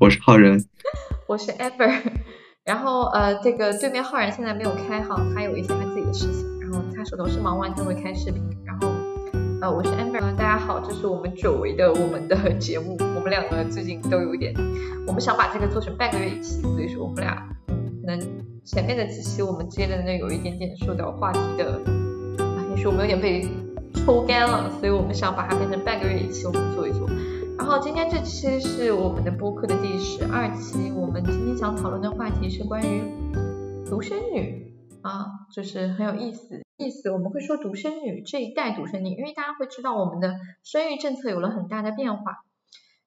我是浩然，我是 Ever，然后呃，这个对面浩然现在没有开哈，他有一些他自己的事情，然后他手头是忙完就会开视频，然后呃，我是 Amber，大家好，这是我们久违的我们的 节目，我们两个最近都有一点，我们想把这个做成半个月一期，所以说我们俩可能前面的几期我们接的那有一点点受到话题的，也许我们有点被抽干了，所以我们想把它变成半个月一期，我们做一做。然后今天这期是我们的播客的第十二期，我们今天想讨论的话题是关于独生女啊，就是很有意思意思。我们会说独生女这一代独生女，因为大家会知道我们的生育政策有了很大的变化，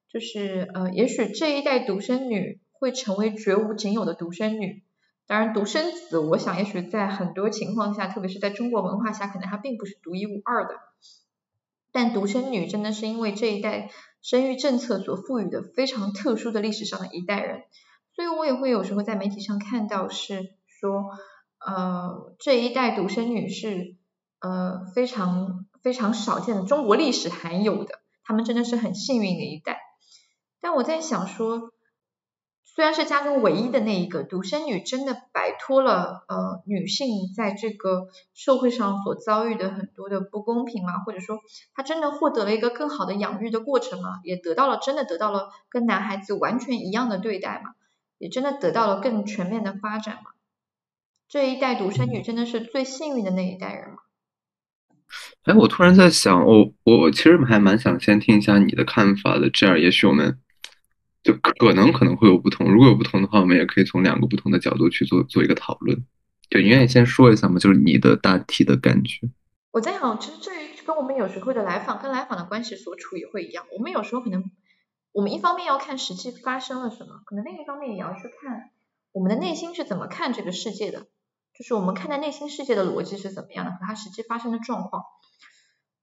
就是呃，也许这一代独生女会成为绝无仅有的独生女。当然，独生子，我想也许在很多情况下，特别是在中国文化下，可能它并不是独一无二的。但独生女真的是因为这一代。生育政策所赋予的非常特殊的历史上的一代人，所以我也会有时候在媒体上看到是说，呃，这一代独生女是呃非常非常少见的，中国历史罕有的，他们真的是很幸运的一代。但我在想说。虽然是家中唯一的那一个独生女，真的摆脱了呃女性在这个社会上所遭遇的很多的不公平吗？或者说她真的获得了一个更好的养育的过程吗？也得到了真的得到了跟男孩子完全一样的对待吗？也真的得到了更全面的发展吗？这一代独生女真的是最幸运的那一代人吗？哎，我突然在想，我我其实还蛮想先听一下你的看法的，这样也许我们。就可能可能会有不同，如果有不同的话，我们也可以从两个不同的角度去做做一个讨论。就你愿意先说一下吗？就是你的大体的感觉。我在想，其实这跟我们有时候的来访跟来访的关系所处也会一样。我们有时候可能，我们一方面要看实际发生了什么，可能另一方面也要去看我们的内心是怎么看这个世界的，就是我们看待内心世界的逻辑是怎么样的，和它实际发生的状况。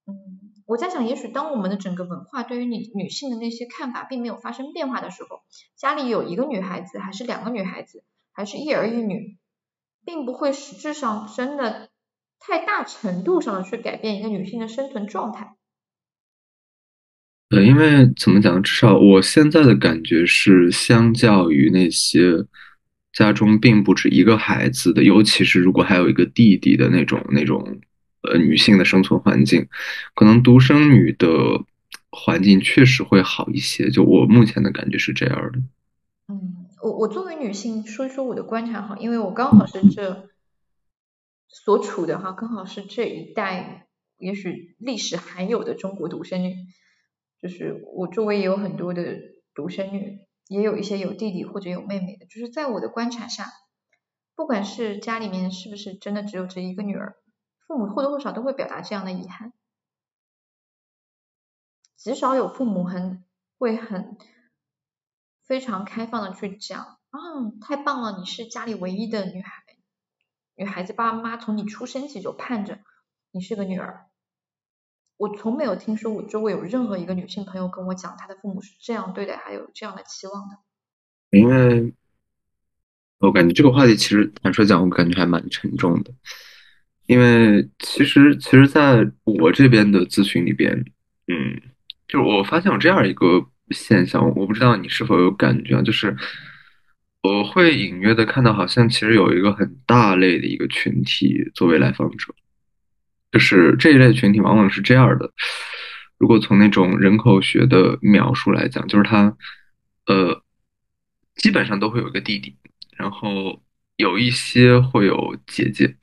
嗯。我在想，也许当我们的整个文化对于女女性的那些看法并没有发生变化的时候，家里有一个女孩子，还是两个女孩子，还是一儿一女，并不会实质上真的太大程度上的去改变一个女性的生存状态。对，因为怎么讲，至少我现在的感觉是，相较于那些家中并不止一个孩子的，尤其是如果还有一个弟弟的那种那种。呃，女性的生存环境，可能独生女的环境确实会好一些。就我目前的感觉是这样的。嗯，我我作为女性说一说我的观察哈，因为我刚好是这所处的哈，刚好是这一代也许历史罕有的中国独生女，就是我周围也有很多的独生女，也有一些有弟弟或者有妹妹的。就是在我的观察下，不管是家里面是不是真的只有这一个女儿。父母或多或少都会表达这样的遗憾，极少有父母很会很非常开放的去讲，啊，太棒了，你是家里唯一的女孩，女孩子爸爸妈妈从你出生起就盼着你是个女儿。我从没有听说我周围有任何一个女性朋友跟我讲，她的父母是这样对待，还有这样的期望的。因为我感觉这个话题其实坦率讲，我感觉还蛮沉重的。因为其实，其实在我这边的咨询里边，嗯，就是我发现有这样一个现象，我不知道你是否有感觉啊，就是我会隐约的看到，好像其实有一个很大类的一个群体作为来访者，就是这一类群体往往是这样的，如果从那种人口学的描述来讲，就是他，呃，基本上都会有一个弟弟，然后有一些会有姐姐。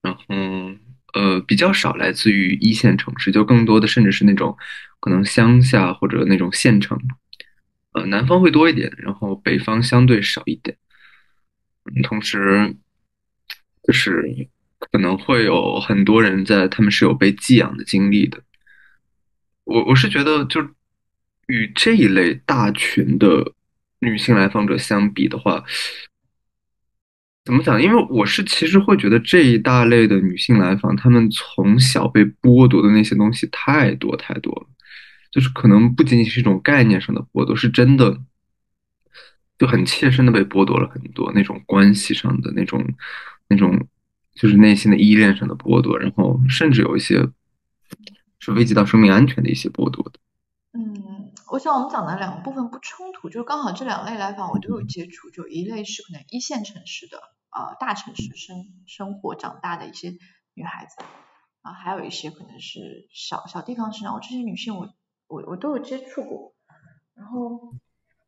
然后，呃，比较少来自于一线城市，就更多的甚至是那种可能乡下或者那种县城，呃，南方会多一点，然后北方相对少一点。同时，就是可能会有很多人在，他们是有被寄养的经历的。我我是觉得，就与这一类大群的女性来访者相比的话。怎么讲？因为我是其实会觉得这一大类的女性来访，她们从小被剥夺的那些东西太多太多了，就是可能不仅仅是一种概念上的剥夺，是真的就很切身的被剥夺了很多那种关系上的那种那种，就是内心的依恋上的剥夺，然后甚至有一些是危及到生命安全的一些剥夺的。嗯，我想我们讲的两个部分不冲突，就是刚好这两类来访我都有接触，就一类是可能一线城市的呃大城市生生活长大的一些女孩子，啊还有一些可能是小小地方生长，我这些女性我我我都有接触过，然后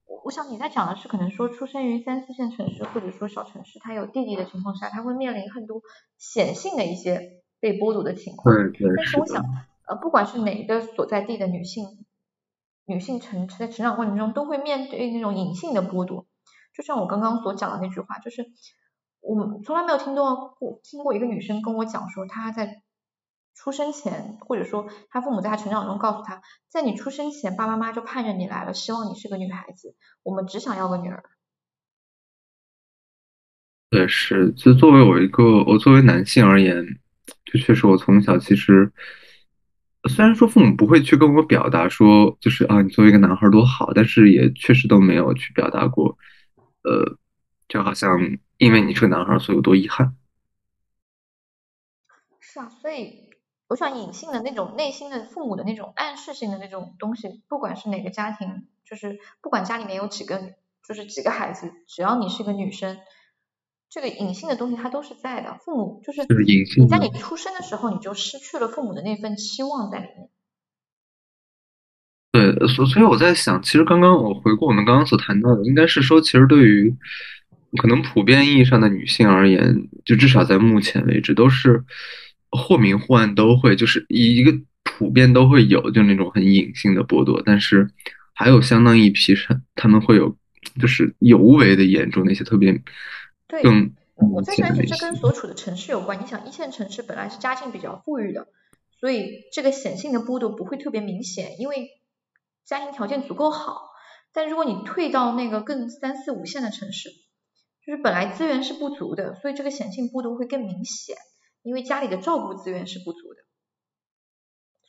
我我想你在讲的是可能说出生于三四线城市或者说小城市，她有弟弟的情况下，她会面临很多显性的一些被剥夺的情况，对对但是我想呃不管是哪个所在地的女性。女性成在成长过程中都会面对那种隐性的剥夺，就像我刚刚所讲的那句话，就是我从来没有听到过听过一个女生跟我讲说她在出生前，或者说她父母在她成长中告诉她，在你出生前，爸爸妈妈就盼着你来了，希望你是个女孩子，我们只想要个女儿。对，是，就作为我一个我作为男性而言，就确实我从小其实。虽然说父母不会去跟我表达说，就是啊，你作为一个男孩多好，但是也确实都没有去表达过，呃，就好像因为你是个男孩，所以有多遗憾。是啊，所以我想隐性的那种内心的父母的那种暗示性的那种东西，不管是哪个家庭，就是不管家里面有几个，就是几个孩子，只要你是个女生。这个隐性的东西它都是在的，父母就是你在你出生的时候你就失去了父母的那份期望在里面。对，所所以我在想，其实刚刚我回顾我们刚刚所谈到的，应该是说，其实对于可能普遍意义上的女性而言，就至少在目前为止，都是或明或暗都会，就是一个普遍都会有，就那种很隐性的剥夺，但是还有相当一批是他们会有，就是尤为的严重那些特别。对，我在想，这跟所处的城市有关。你想，一线城市本来是家境比较富裕的，所以这个显性的剥夺不会特别明显，因为家庭条件足够好。但如果你退到那个更三四五线的城市，就是本来资源是不足的，所以这个显性剥夺会更明显，因为家里的照顾资源是不足的。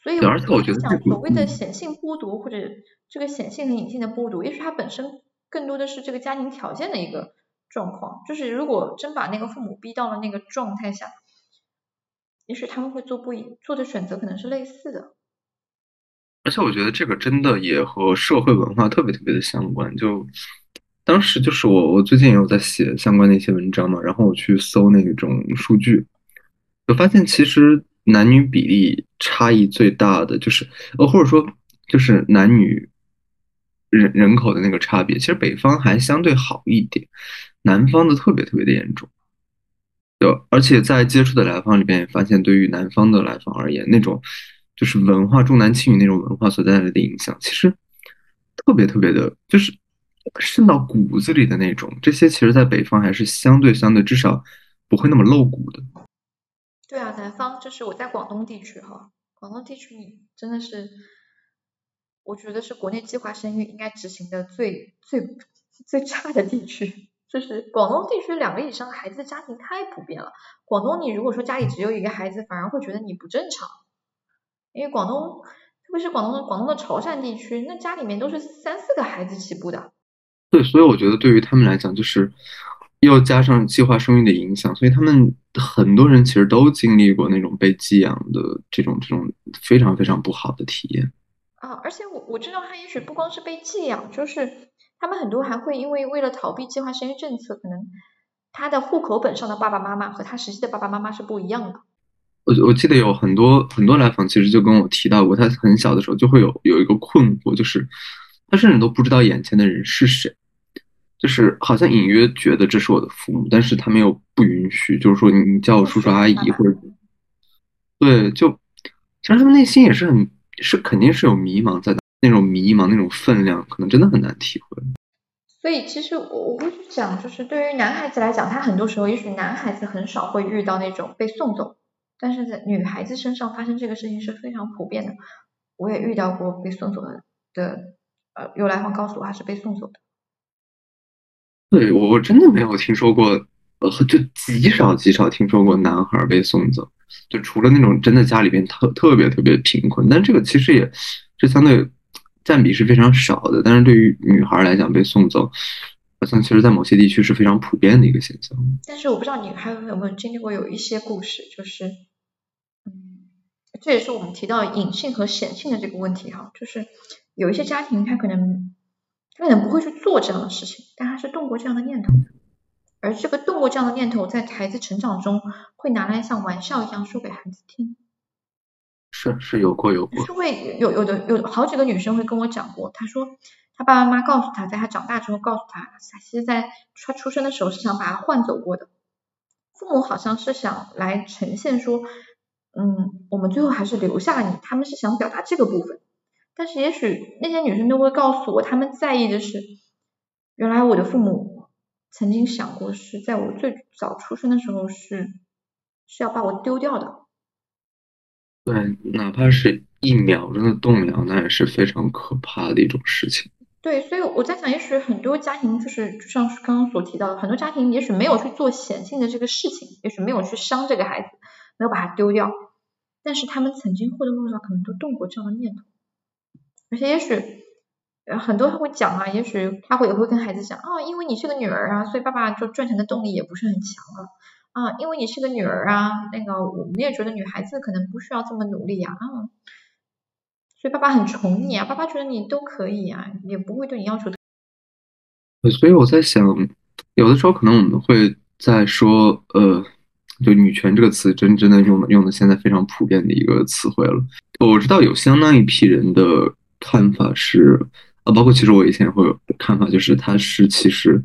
所以，而且我觉得讲所谓的显性剥夺或者这个显性和隐性的剥夺，也许它本身更多的是这个家庭条件的一个。状况就是，如果真把那个父母逼到了那个状态下，也许他们会做不一做的选择，可能是类似的。而且我觉得这个真的也和社会文化特别特别的相关。就当时就是我我最近也有在写相关的一些文章嘛，然后我去搜那种数据，我发现其实男女比例差异最大的就是呃或者说就是男女人人口的那个差别，其实北方还相对好一点。南方的特别特别的严重，就而且在接触的来访里边也发现，对于南方的来访而言，那种就是文化重男轻女那种文化所带来的影响，其实特别特别的，就是渗到骨子里的那种。这些其实，在北方还是相对相对，至少不会那么露骨的。对啊，南方就是我在广东地区哈，广东地区你真的是，我觉得是国内计划生育应该执行的最最最差的地区。就是广东地区两个以上孩子家庭太普遍了。广东，你如果说家里只有一个孩子，反而会觉得你不正常。因为广东，特别是广东的广东的潮汕地区，那家里面都是三四个孩子起步的。对，所以我觉得对于他们来讲，就是又加上计划生育的影响，所以他们很多人其实都经历过那种被寄养的这种这种非常非常不好的体验。啊，而且我我知道他也许不光是被寄养，就是。他们很多还会因为为了逃避计划生育政策，可能他的户口本上的爸爸妈妈和他实际的爸爸妈妈是不一样的。我我记得有很多很多来访，其实就跟我提到过，他很小的时候就会有有一个困惑，就是他甚至都不知道眼前的人是谁，就是好像隐约觉得这是我的父母，但是他们又不允许，就是说你叫我叔叔阿姨或者对，就其实他们内心也是很是肯定是有迷茫在的。那种迷茫，那种分量，可能真的很难体会。所以，其实我我会去讲，就是对于男孩子来讲，他很多时候，也许男孩子很少会遇到那种被送走，但是在女孩子身上发生这个事情是非常普遍的。我也遇到过被送走的的，呃，有来访告诉我他是被送走的。对我我真的没有听说过，呃，就极少极少听说过男孩被送走，就除了那种真的家里边特特别特别贫困，但这个其实也是相对。占比是非常少的，但是对于女孩来讲，被送走，好像其实，在某些地区是非常普遍的一个现象。但是我不知道你还有没有经历过有一些故事，就是，嗯，这也是我们提到隐性和显性的这个问题哈，就是有一些家庭他可能他可能不会去做这样的事情，但他是动过这样的念头的，而这个动过这样的念头，在孩子成长中会拿来像玩笑一样说给孩子听。是是有过有过，是会有有的有好几个女生会跟我讲过，她说她爸爸妈妈告诉她，在她长大之后告诉她，她其实在她出生的时候是想把她换走过的，父母好像是想来呈现说，嗯，我们最后还是留下你，他们是想表达这个部分，但是也许那些女生都会告诉我，她们在意的是，原来我的父母曾经想过是在我最早出生的时候是是要把我丢掉的。对，哪怕是一秒钟的动摇，那也是非常可怕的一种事情。对，所以我在想，也许很多家庭就是就像刚刚所提到的，很多家庭也许没有去做显性的这个事情，也许没有去伤这个孩子，没有把他丢掉，但是他们曾经或多或少可能都动过这样的念头，而且也许很多他会讲啊，也许他会也会跟孩子讲啊，因为你是个女儿啊，所以爸爸就赚钱的动力也不是很强了。啊，因为你是个女儿啊，那个我们也觉得女孩子可能不需要这么努力呀，啊，所以爸爸很宠你啊，爸爸觉得你都可以啊，也不会对你要求。所以我在想，有的时候可能我们会在说，呃，就女权这个词，真真的用的用的现在非常普遍的一个词汇了。我知道有相当一批人的看法是，啊，包括其实我以前会有看法，就是他是其实。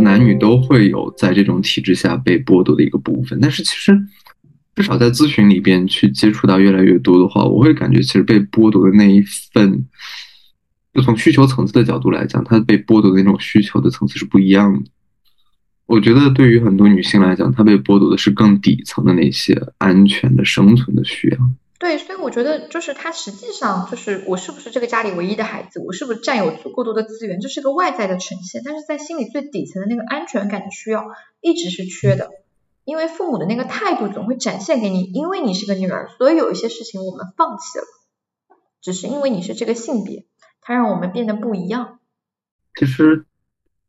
男女都会有在这种体制下被剥夺的一个部分，但是其实至少在咨询里边去接触到越来越多的话，我会感觉其实被剥夺的那一份，就从需求层次的角度来讲，他被剥夺的那种需求的层次是不一样的。我觉得对于很多女性来讲，她被剥夺的是更底层的那些安全的生存的需要。对，所以我觉得就是他实际上就是我是不是这个家里唯一的孩子，我是不是占有足够多的资源，这是个外在的呈现，但是在心里最底层的那个安全感的需要一直是缺的，因为父母的那个态度总会展现给你，因为你是个女儿，所以有一些事情我们放弃了，只是因为你是这个性别，它让我们变得不一样。其实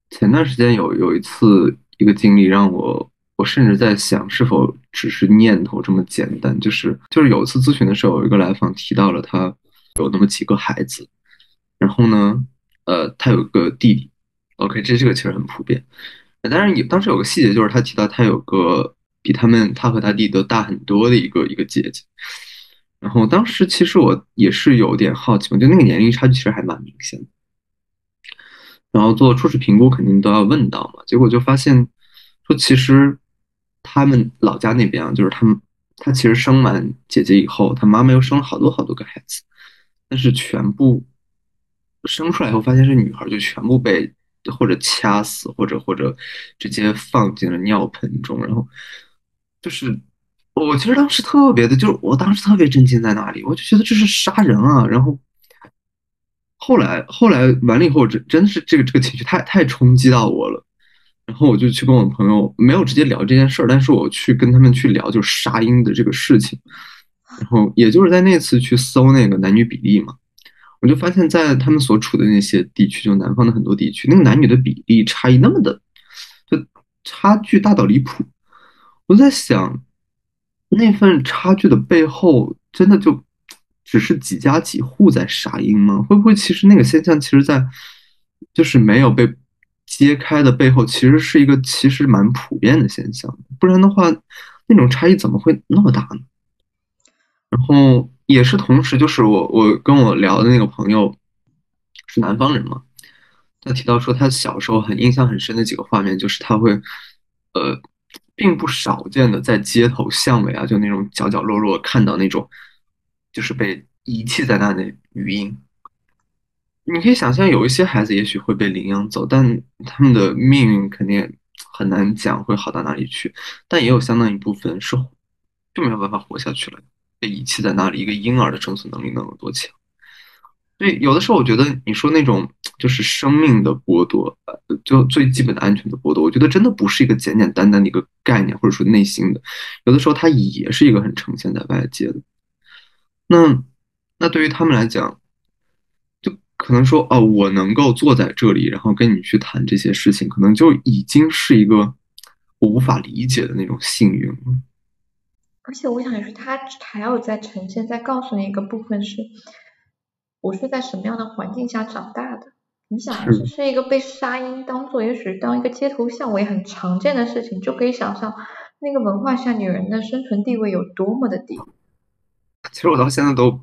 前段时间有有一次一个经历让我。我甚至在想，是否只是念头这么简单？就是就是有一次咨询的时候，有一个来访提到了他有那么几个孩子，然后呢，呃，他有个弟弟。OK，这这个其实很普遍。当然，有当时有个细节，就是他提到他有个比他们他和他弟都大很多的一个一个姐姐。然后当时其实我也是有点好奇，嘛，就那个年龄差距其实还蛮明显的。然后做初始评估肯定都要问到嘛，结果就发现说其实。他们老家那边啊，就是他们，他其实生完姐姐以后，他妈妈又生了好多好多个孩子，但是全部生出来以后，发现是女孩，就全部被或者掐死，或者或者直接放进了尿盆中，然后就是我其实当时特别的，就是我当时特别震惊在哪里，我就觉得这是杀人啊，然后后来后来完了以后，真真的是这个这个情绪太太冲击到我了。然后我就去跟我朋友没有直接聊这件事儿，但是我去跟他们去聊就是杀婴的这个事情。然后也就是在那次去搜那个男女比例嘛，我就发现，在他们所处的那些地区，就南方的很多地区，那个男女的比例差异那么的，就差距大到离谱。我在想，那份差距的背后，真的就只是几家几户在杀婴吗？会不会其实那个现象，其实在就是没有被。揭开的背后其实是一个其实蛮普遍的现象，不然的话，那种差异怎么会那么大呢？然后也是同时，就是我我跟我聊的那个朋友是南方人嘛，他提到说他小时候很印象很深的几个画面，就是他会呃并不少见的在街头巷尾啊，就那种角角落落看到那种就是被遗弃在那的语音。你可以想象，有一些孩子也许会被领养走，但他们的命运肯定很难讲会好到哪里去。但也有相当一部分是就没有办法活下去了，被遗弃在那里。一个婴儿的生存能力能有多强？所以有的时候，我觉得你说那种就是生命的剥夺，呃就最基本的安全的剥夺，我觉得真的不是一个简简单单的一个概念，或者说内心的。有的时候，它也是一个很呈现在外界的。那那对于他们来讲。可能说哦，我能够坐在这里，然后跟你去谈这些事情，可能就已经是一个我无法理解的那种幸运了。而且我想是，他还要再呈现、再告诉你一个部分是，我是在什么样的环境下长大的。你想，这是一个被杀婴当做也许当一个街头巷尾很常见的事情，就可以想象那个文化下女人的生存地位有多么的低。其实我到现在都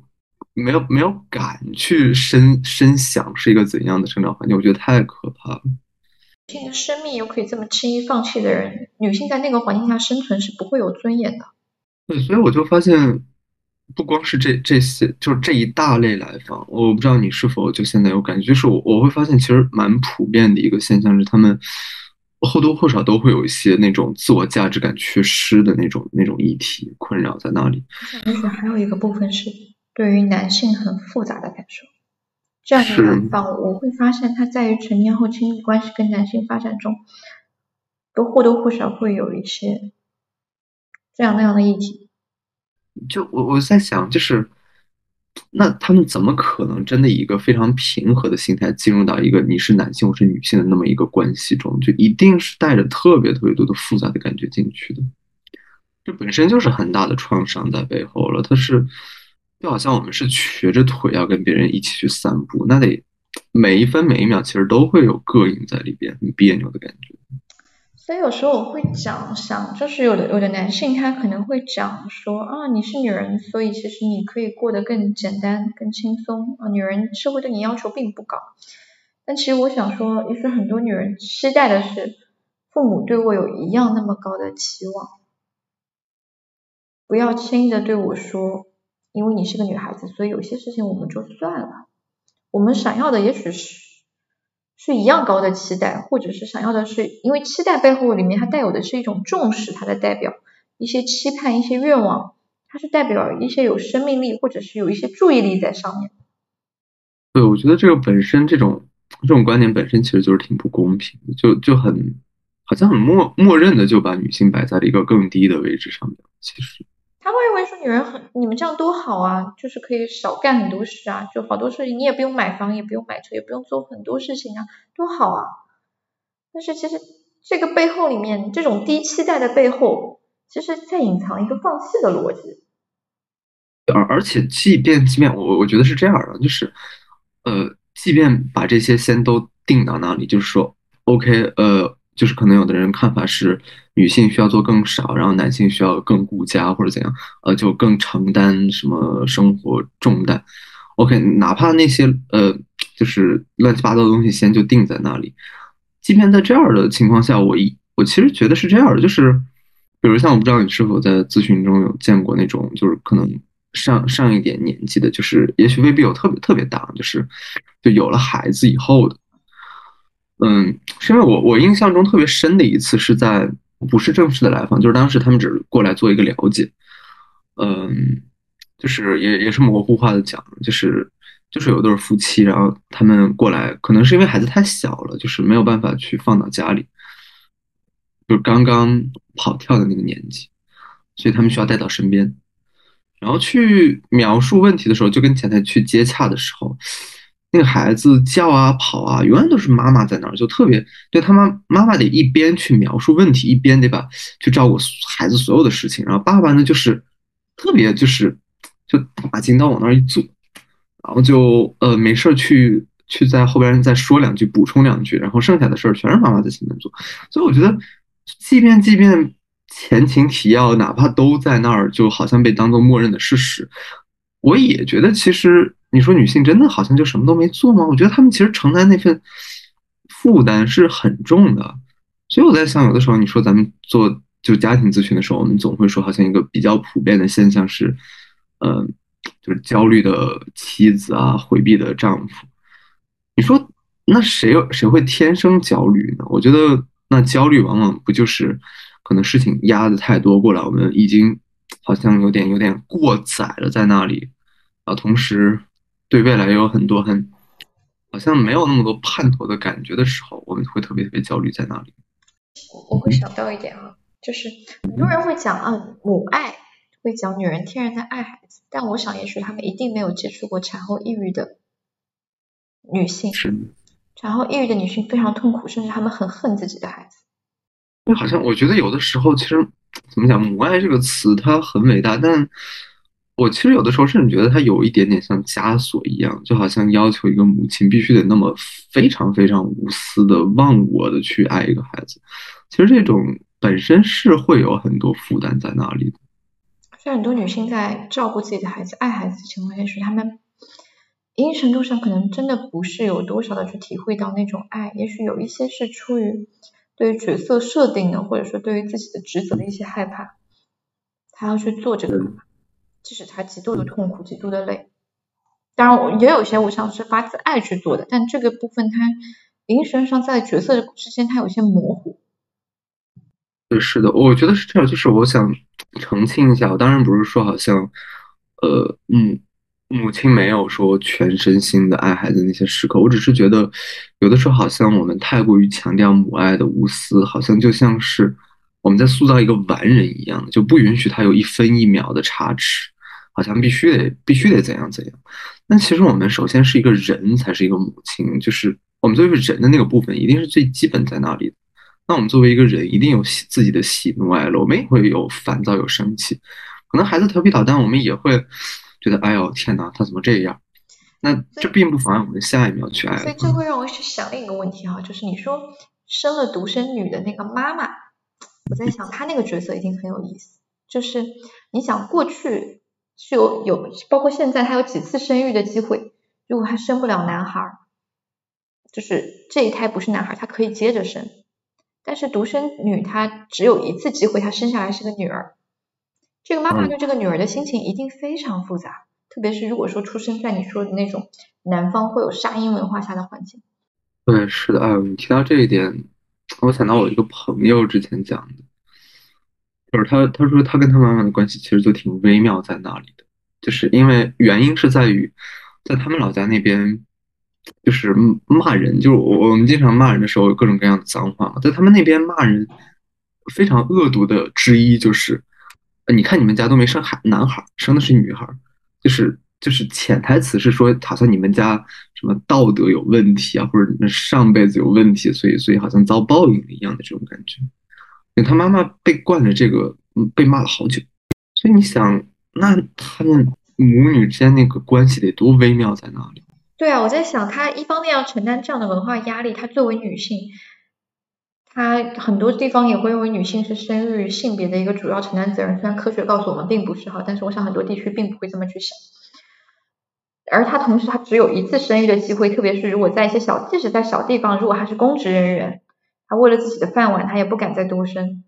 没有没有敢去深深想是一个怎样的成长环境，我觉得太可怕了。女性的生命又可以这么轻易放弃的人，女性在那个环境下生存是不会有尊严的。对，所以我就发现。不光是这这些，就是这一大类来访，我不知道你是否就现在有感觉，就是我我会发现，其实蛮普遍的一个现象是，他们或多或少都会有一些那种自我价值感缺失的那种那种议题困扰在那里。而且还有一个部分是对于男性很复杂的感受，这样的来访，我会发现他在于成年后亲密关系跟男性发展中，都或多或少会有一些这样那样的议题。就我我在想，就是那他们怎么可能真的以一个非常平和的心态进入到一个你是男性我是女性的那么一个关系中？就一定是带着特别特别多的复杂的感觉进去的。这本身就是很大的创伤在背后了。它是就好像我们是瘸着腿要跟别人一起去散步，那得每一分每一秒其实都会有膈应在里边，很别扭的感觉。所以有时候我会讲，想就是有的有的男性他可能会讲说啊，你是女人，所以其实你可以过得更简单、更轻松啊。女人社会对你要求并不高，但其实我想说，也许很多女人期待的是父母对我有一样那么高的期望，不要轻易的对我说，因为你是个女孩子，所以有些事情我们就算了。我们想要的也许是。是一样高的期待，或者是想要的是，因为期待背后里面它带有的是一种重视，它的代表一些期盼、一些愿望，它是代表一些有生命力，或者是有一些注意力在上面。对，我觉得这个本身这种这种观点本身其实就是挺不公平，就就很好像很默默认的就把女性摆在了一个更低的位置上面，其实。他会认为说女人很，你们这样多好啊，就是可以少干很多事啊，就好多事情你也不用买房，也不用买车，也不用做很多事情啊，多好啊。但是其实这个背后里面，这种低期待的背后，其实在隐藏一个放弃的逻辑。而而且即便即便我我觉得是这样的，就是呃，即便把这些先都定到那里，就是说 OK，呃。就是可能有的人看法是女性需要做更少，然后男性需要更顾家或者怎样，呃，就更承担什么生活重担。OK，哪怕那些呃，就是乱七八糟的东西先就定在那里，即便在这样的情况下，我一我其实觉得是这样的，就是比如像我不知道你是否在咨询中有见过那种，就是可能上上一点年纪的，就是也许未必有特别特别大，就是就有了孩子以后的。嗯，是因为我我印象中特别深的一次是在不是正式的来访，就是当时他们只是过来做一个了解，嗯，就是也也是模糊化的讲，就是就是有对夫妻，然后他们过来，可能是因为孩子太小了，就是没有办法去放到家里，就刚刚跑跳的那个年纪，所以他们需要带到身边，然后去描述问题的时候，就跟前台去接洽的时候。那个孩子叫啊跑啊，永远都是妈妈在那儿，就特别对他妈妈妈得一边去描述问题，一边得把去照顾孩子所有的事情。然后爸爸呢，就是特别就是就把金刀往那儿一坐，然后就呃没事儿去去在后边再说两句，补充两句，然后剩下的事儿全是妈妈在前面做。所以我觉得，即便即便前情提要哪怕都在那儿，就好像被当做默认的事实，我也觉得其实。你说女性真的好像就什么都没做吗？我觉得她们其实承担那份负担是很重的，所以我在想，有的时候你说咱们做就家庭咨询的时候，我们总会说，好像一个比较普遍的现象是，嗯，就是焦虑的妻子啊，回避的丈夫。你说那谁谁会天生焦虑呢？我觉得那焦虑往往不就是可能事情压的太多过来，我们已经好像有点有点过载了在那里啊，同时。对未来有很多很好像没有那么多盼头的感觉的时候，我们会特别特别焦虑在那里？我会想到一点啊，就是很多人会讲啊母爱，会讲女人天然的爱孩子，但我想也许他们一定没有接触过产后抑郁的女性。是。产后抑郁的女性非常痛苦，甚至她们很恨自己的孩子。就好像我觉得有的时候其实怎么讲，母爱这个词它很伟大，但。我其实有的时候甚至觉得它有一点点像枷锁一样，就好像要求一个母亲必须得那么非常非常无私的、忘我的去爱一个孩子。其实这种本身是会有很多负担在那里的。所以很多女性在照顾自己的孩子、爱孩子的情况下，是她们一定程度上可能真的不是有多少的去体会到那种爱，也许有一些是出于对于角色设定的，或者说对于自己的职责的一些害怕，她要去做这个。即使他极度的痛苦、极度的累，当然也有些我想是发自爱去做的，但这个部分他一定程度上在角色之间他有些模糊。对，是的，我觉得是这样。就是我想澄清一下，我当然不是说好像，呃，母母亲没有说全身心的爱孩子那些时刻，我只是觉得有的时候好像我们太过于强调母爱的无私，好像就像是我们在塑造一个完人一样，就不允许他有一分一秒的差池。好像必须得必须得怎样怎样，那其实我们首先是一个人才是一个母亲，就是我们作为人的那个部分，一定是最基本在那里的。那我们作为一个人，一定有喜自己的喜怒哀乐，我们也会有烦躁有生气，可能孩子调皮捣蛋，我们也会觉得哎呦天哪，他怎么这样？那这并不妨碍我们下一秒去爱。所以这会让我去想另一个问题哈，就是你说生了独生女的那个妈妈，我在想她那个角色一定很有意思，就是你想过去。是有有，包括现在他有几次生育的机会，如果他生不了男孩，就是这一胎不是男孩，他可以接着生。但是独生女她只有一次机会，她生下来是个女儿，这个妈妈对这个女儿的心情一定非常复杂，特别是如果说出生在你说的那种南方会有杀婴文化下的环境。对，是的，哎，你提到这一点，我想到我一个朋友之前讲的。就是他，他说他跟他妈妈的关系其实就挺微妙在那里的，就是因为原因是在于，在他们老家那边，就是骂人，就是我我们经常骂人的时候有各种各样的脏话嘛，在他们那边骂人非常恶毒的之一就是，你看你们家都没生孩男孩，生的是女孩，就是就是潜台词是说，好像你们家什么道德有问题啊，或者你们上辈子有问题，所以所以好像遭报应一样的这种感觉。他妈妈被惯了这个，被骂了好久，所以你想，那他们母女之间那个关系得多微妙在哪里？对啊，我在想，她一方面要承担这样的文化压力，她作为女性，她很多地方也会认为女性是生育性别的一个主要承担责任，虽然科学告诉我们并不是哈，但是我想很多地区并不会这么去想。而她同时，她只有一次生育的机会，特别是如果在一些小，即使在小地方，如果她是公职人员。他为了自己的饭碗，他也不敢再多生，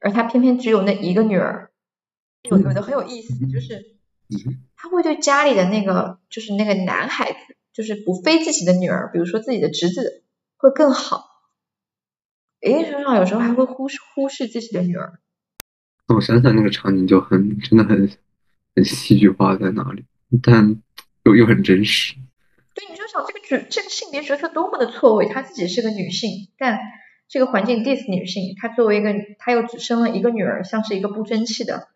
而他偏偏只有那一个女儿，有有的很有意思，就是他会对家里的那个就是那个男孩子，就是不非自己的女儿，比如说自己的侄子，会更好。一定程度上，有时候还会忽视忽视自己的女儿。我想想那个场景就很真的很很戏剧化在哪里，但又又很真实。对，你就想这个角这个性别角色多么的错位，她自己是个女性，但这个环境 diss 女性，她作为一个，她又只生了一个女儿，像是一个不争气的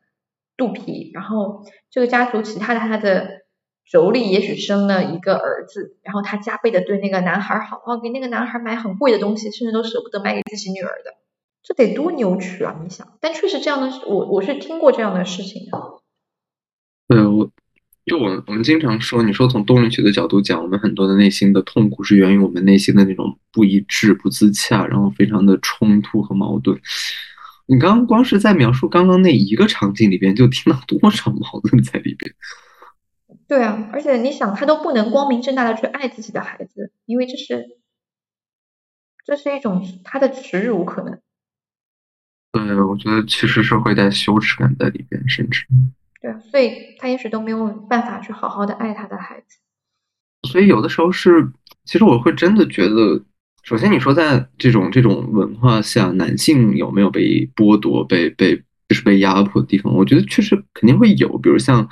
肚皮，然后这个家族其他的她的妯娌也许生了一个儿子，然后她加倍的对那个男孩好，哦，给那个男孩买很贵的东西，甚至都舍不得买给自己女儿的，这得多扭曲啊！你想，但确实这样的，我我是听过这样的事情的。对，我。就我们我们经常说，你说从动力学的角度讲，我们很多的内心的痛苦是源于我们内心的那种不一致、不自洽，然后非常的冲突和矛盾。你刚刚光是在描述刚刚那一个场景里边，就听到多少矛盾在里边？对啊，而且你想，他都不能光明正大的去爱自己的孩子，因为这是这是一种他的耻辱，可能。对，我觉得其实是会带羞耻感在里边，甚至。对，所以他也许都没有办法去好好的爱他的孩子。所以有的时候是，其实我会真的觉得，首先你说在这种这种文化下，男性有没有被剥夺、被被就是被压迫的地方？我觉得确实肯定会有。比如像，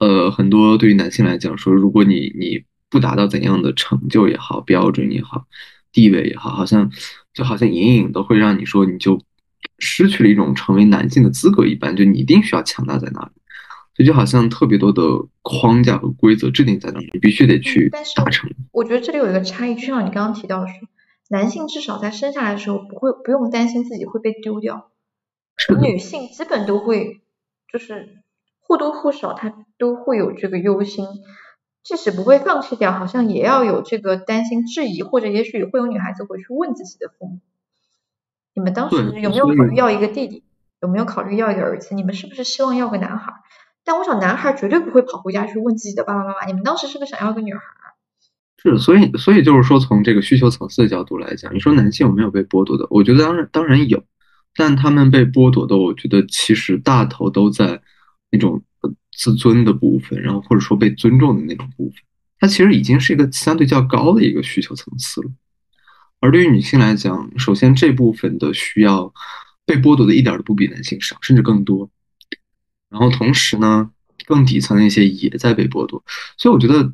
呃，很多对于男性来讲说，如果你你不达到怎样的成就也好、标准也好、地位也好，好像就好像隐隐的会让你说，你就失去了一种成为男性的资格一般，就你一定需要强大在那里。这就好像特别多的框架和规则制定在那里，你必须得去达成。我觉得这里有一个差异，就像你刚刚提到的说，男性至少在生下来的时候不会不用担心自己会被丢掉，女性基本都会就是或多或少她都会有这个忧心，即使不会放弃掉，好像也要有这个担心、质疑，或者也许会有女孩子回去问自己的父母：你们当时有没有考虑要一个弟弟？有没有考虑要一个儿子？你们是不是希望要个男孩？但我想男孩绝对不会跑回家去问自己的爸爸妈妈：你们当时是不是想要个女孩？是，所以，所以就是说，从这个需求层次的角度来讲，你说男性有没有被剥夺的？我觉得当然，当然有，但他们被剥夺的，我觉得其实大头都在那种自尊的部分，然后或者说被尊重的那种部分，它其实已经是一个相对较高的一个需求层次了。而对于女性来讲，首先这部分的需要被剥夺的一点都不比男性少，甚至更多。然后同时呢，更底层的一些也在被剥夺，所以我觉得。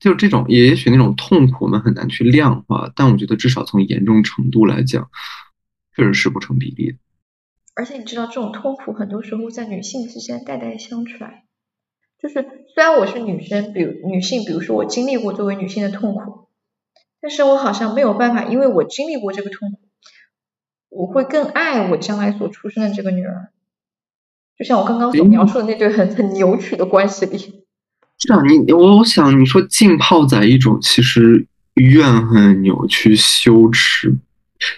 就这种，也许那种痛苦我们很难去量化，但我觉得至少从严重程度来讲，确实是不成比例的。而且你知道，这种痛苦很多时候在女性之间代代相传。就是虽然我是女生，比如女性，比如说我经历过作为女性的痛苦，但是我好像没有办法，因为我经历过这个痛苦，我会更爱我将来所出生的这个女儿。就像我刚刚所描述的那对很很扭曲的关系里。这样，你我想你说浸泡在一种其实怨恨、扭曲、羞耻，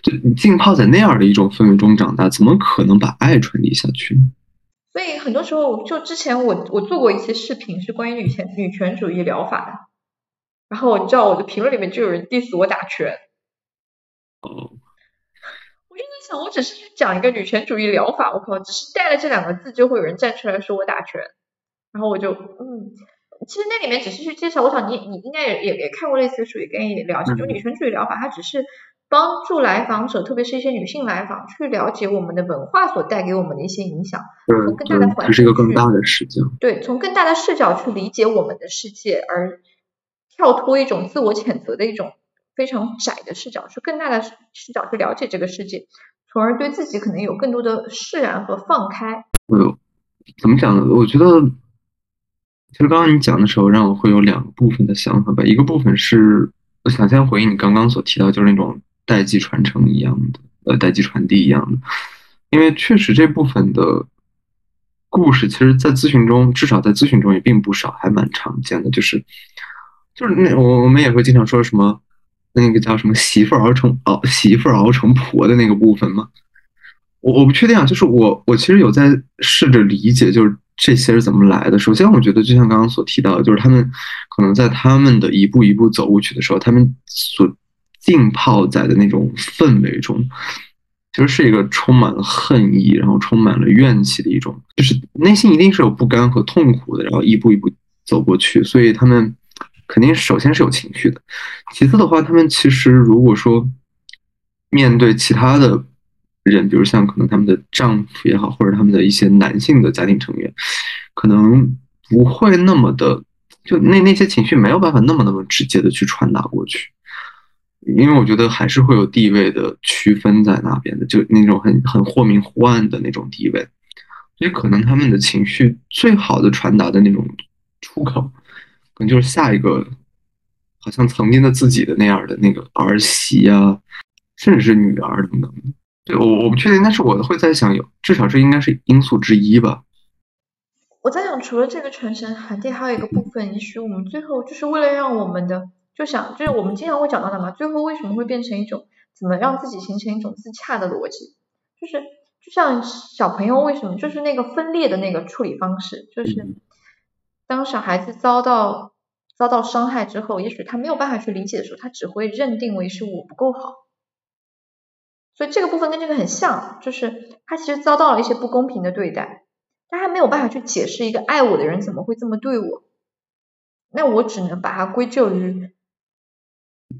就你浸泡在那样的一种氛围中长大，怎么可能把爱传递下去呢？所以很多时候，就之前我我做过一些视频，是关于女权女权主义疗法的。然后你知道我的评论里面就有人 diss 我打拳。哦。我只是去讲一个女权主义疗法，我靠，只是带了这两个字，就会有人站出来说我打拳。然后我就嗯。其实那里面只是去介绍，我想你你应该也也也看过类似的书，也跟你了解，就女权主义疗法，它只是帮助来访者，特别是一些女性来访，去了解我们的文化所带给我们的一些影响，从更大的环境，这是一个更大的视角，对，从更大的视角去理解我们的世界，而跳脱一种自我谴责的一种非常窄的视角，去更大的视角去了解这个世界，从而对自己可能有更多的释然和放开。嗯，怎么讲呢？我觉得。其实刚刚你讲的时候，让我会有两个部分的想法吧。一个部分是，我想先回应你刚刚所提到，就是那种代际传承一样的，呃，代际传递一样的。因为确实这部分的故事，其实在咨询中，至少在咨询中也并不少，还蛮常见的。就是，就是那我我们也会经常说什么，那个叫什么媳妇熬成熬媳妇熬成婆的那个部分吗。我我不确定啊，就是我我其实有在试着理解，就是。这些是怎么来的？首先，我觉得就像刚刚所提到的，就是他们可能在他们的一步一步走过去的时候，他们所浸泡在的那种氛围中，其实是一个充满了恨意，然后充满了怨气的一种，就是内心一定是有不甘和痛苦的，然后一步一步走过去，所以他们肯定首先是有情绪的。其次的话，他们其实如果说面对其他的。人，比如像可能他们的丈夫也好，或者他们的一些男性的家庭成员，可能不会那么的，就那那些情绪没有办法那么那么直接的去传达过去，因为我觉得还是会有地位的区分在那边的，就那种很很或明或暗的那种地位，所以可能他们的情绪最好的传达的那种出口，可能就是下一个，好像曾经的自己的那样的那个儿媳啊，甚至是女儿等等。对我我不确定，但是我会在想，有至少这应该是因素之一吧。我在想，除了这个传承含义，还有一个部分，也许我们最后就是为了让我们的，就想就是我们经常会讲到的嘛，最后为什么会变成一种怎么让自己形成一种自洽的逻辑？就是就像小朋友为什么就是那个分裂的那个处理方式，就是当小孩子遭到遭到伤害之后，也许他没有办法去理解的时候，他只会认定为是我不够好。所以这个部分跟这个很像，就是他其实遭到了一些不公平的对待，他还没有办法去解释一个爱我的人怎么会这么对我，那我只能把它归咎于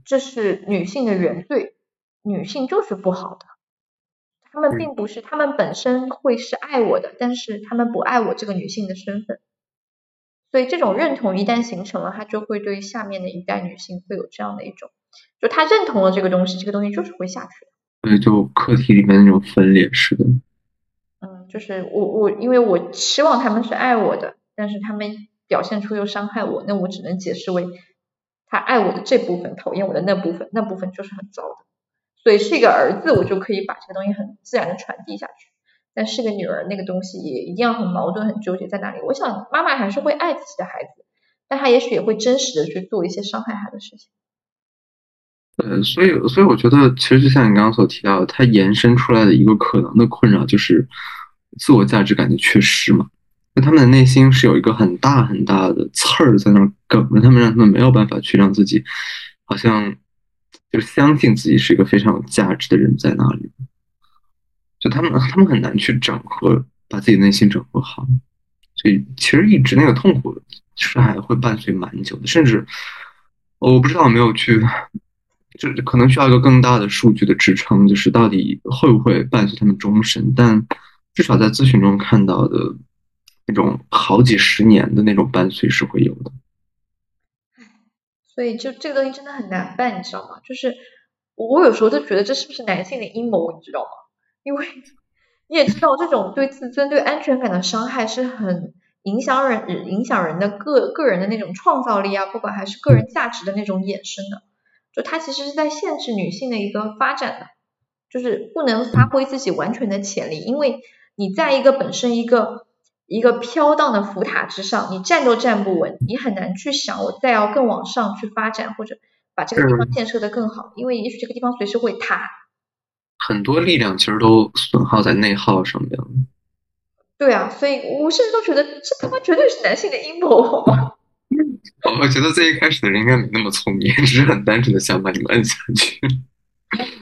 这是女性的原罪，女性就是不好的，他们并不是，他们本身会是爱我的，但是他们不爱我这个女性的身份，所以这种认同一旦形成了，他就会对下面的一代女性会有这样的一种，就他认同了这个东西，这个东西就是会下去的。对，就课题里面那种分裂式的。嗯，就是我我，因为我希望他们是爱我的，但是他们表现出又伤害我，那我只能解释为他爱我的这部分，讨厌我的那部分，那部分就是很糟的。所以是一个儿子，我就可以把这个东西很自然的传递下去。但是个女儿那个东西也一样很矛盾、很纠结在那里。我想妈妈还是会爱自己的孩子，但她也许也会真实的去做一些伤害她的事情。呃，所以所以我觉得，其实就像你刚刚所提到的，它延伸出来的一个可能的困扰就是自我价值感的缺失嘛。那他们的内心是有一个很大很大的刺儿在那儿梗着，他们让他们没有办法去让自己好像就相信自己是一个非常有价值的人在那里。就他们他们很难去整合，把自己内心整合好。所以其实一直那个痛苦是还会伴随蛮久的，甚至我不知道有没有去。就可能需要一个更大的数据的支撑，就是到底会不会伴随他们终身？但至少在咨询中看到的那种好几十年的那种伴随是会有的。所以就这个东西真的很难办，你知道吗？就是我有时候都觉得这是不是男性的阴谋，你知道吗？因为你也知道，这种对自尊、对安全感的伤害是很影响人、影响人的个个人的那种创造力啊，不管还是个人价值的那种衍生的。就它其实是在限制女性的一个发展的，就是不能发挥自己完全的潜力，因为你在一个本身一个一个飘荡的浮塔之上，你站都站不稳，你很难去想我再要更往上去发展，或者把这个地方建设的更好，因为也许这个地方随时会塌。很多力量其实都损耗在内耗上面了。对啊，所以我甚至都觉得这他妈绝对是男性的阴谋，好吗？我觉得最一开始的人应该没那么聪明，只是很单纯的想把你们摁下去。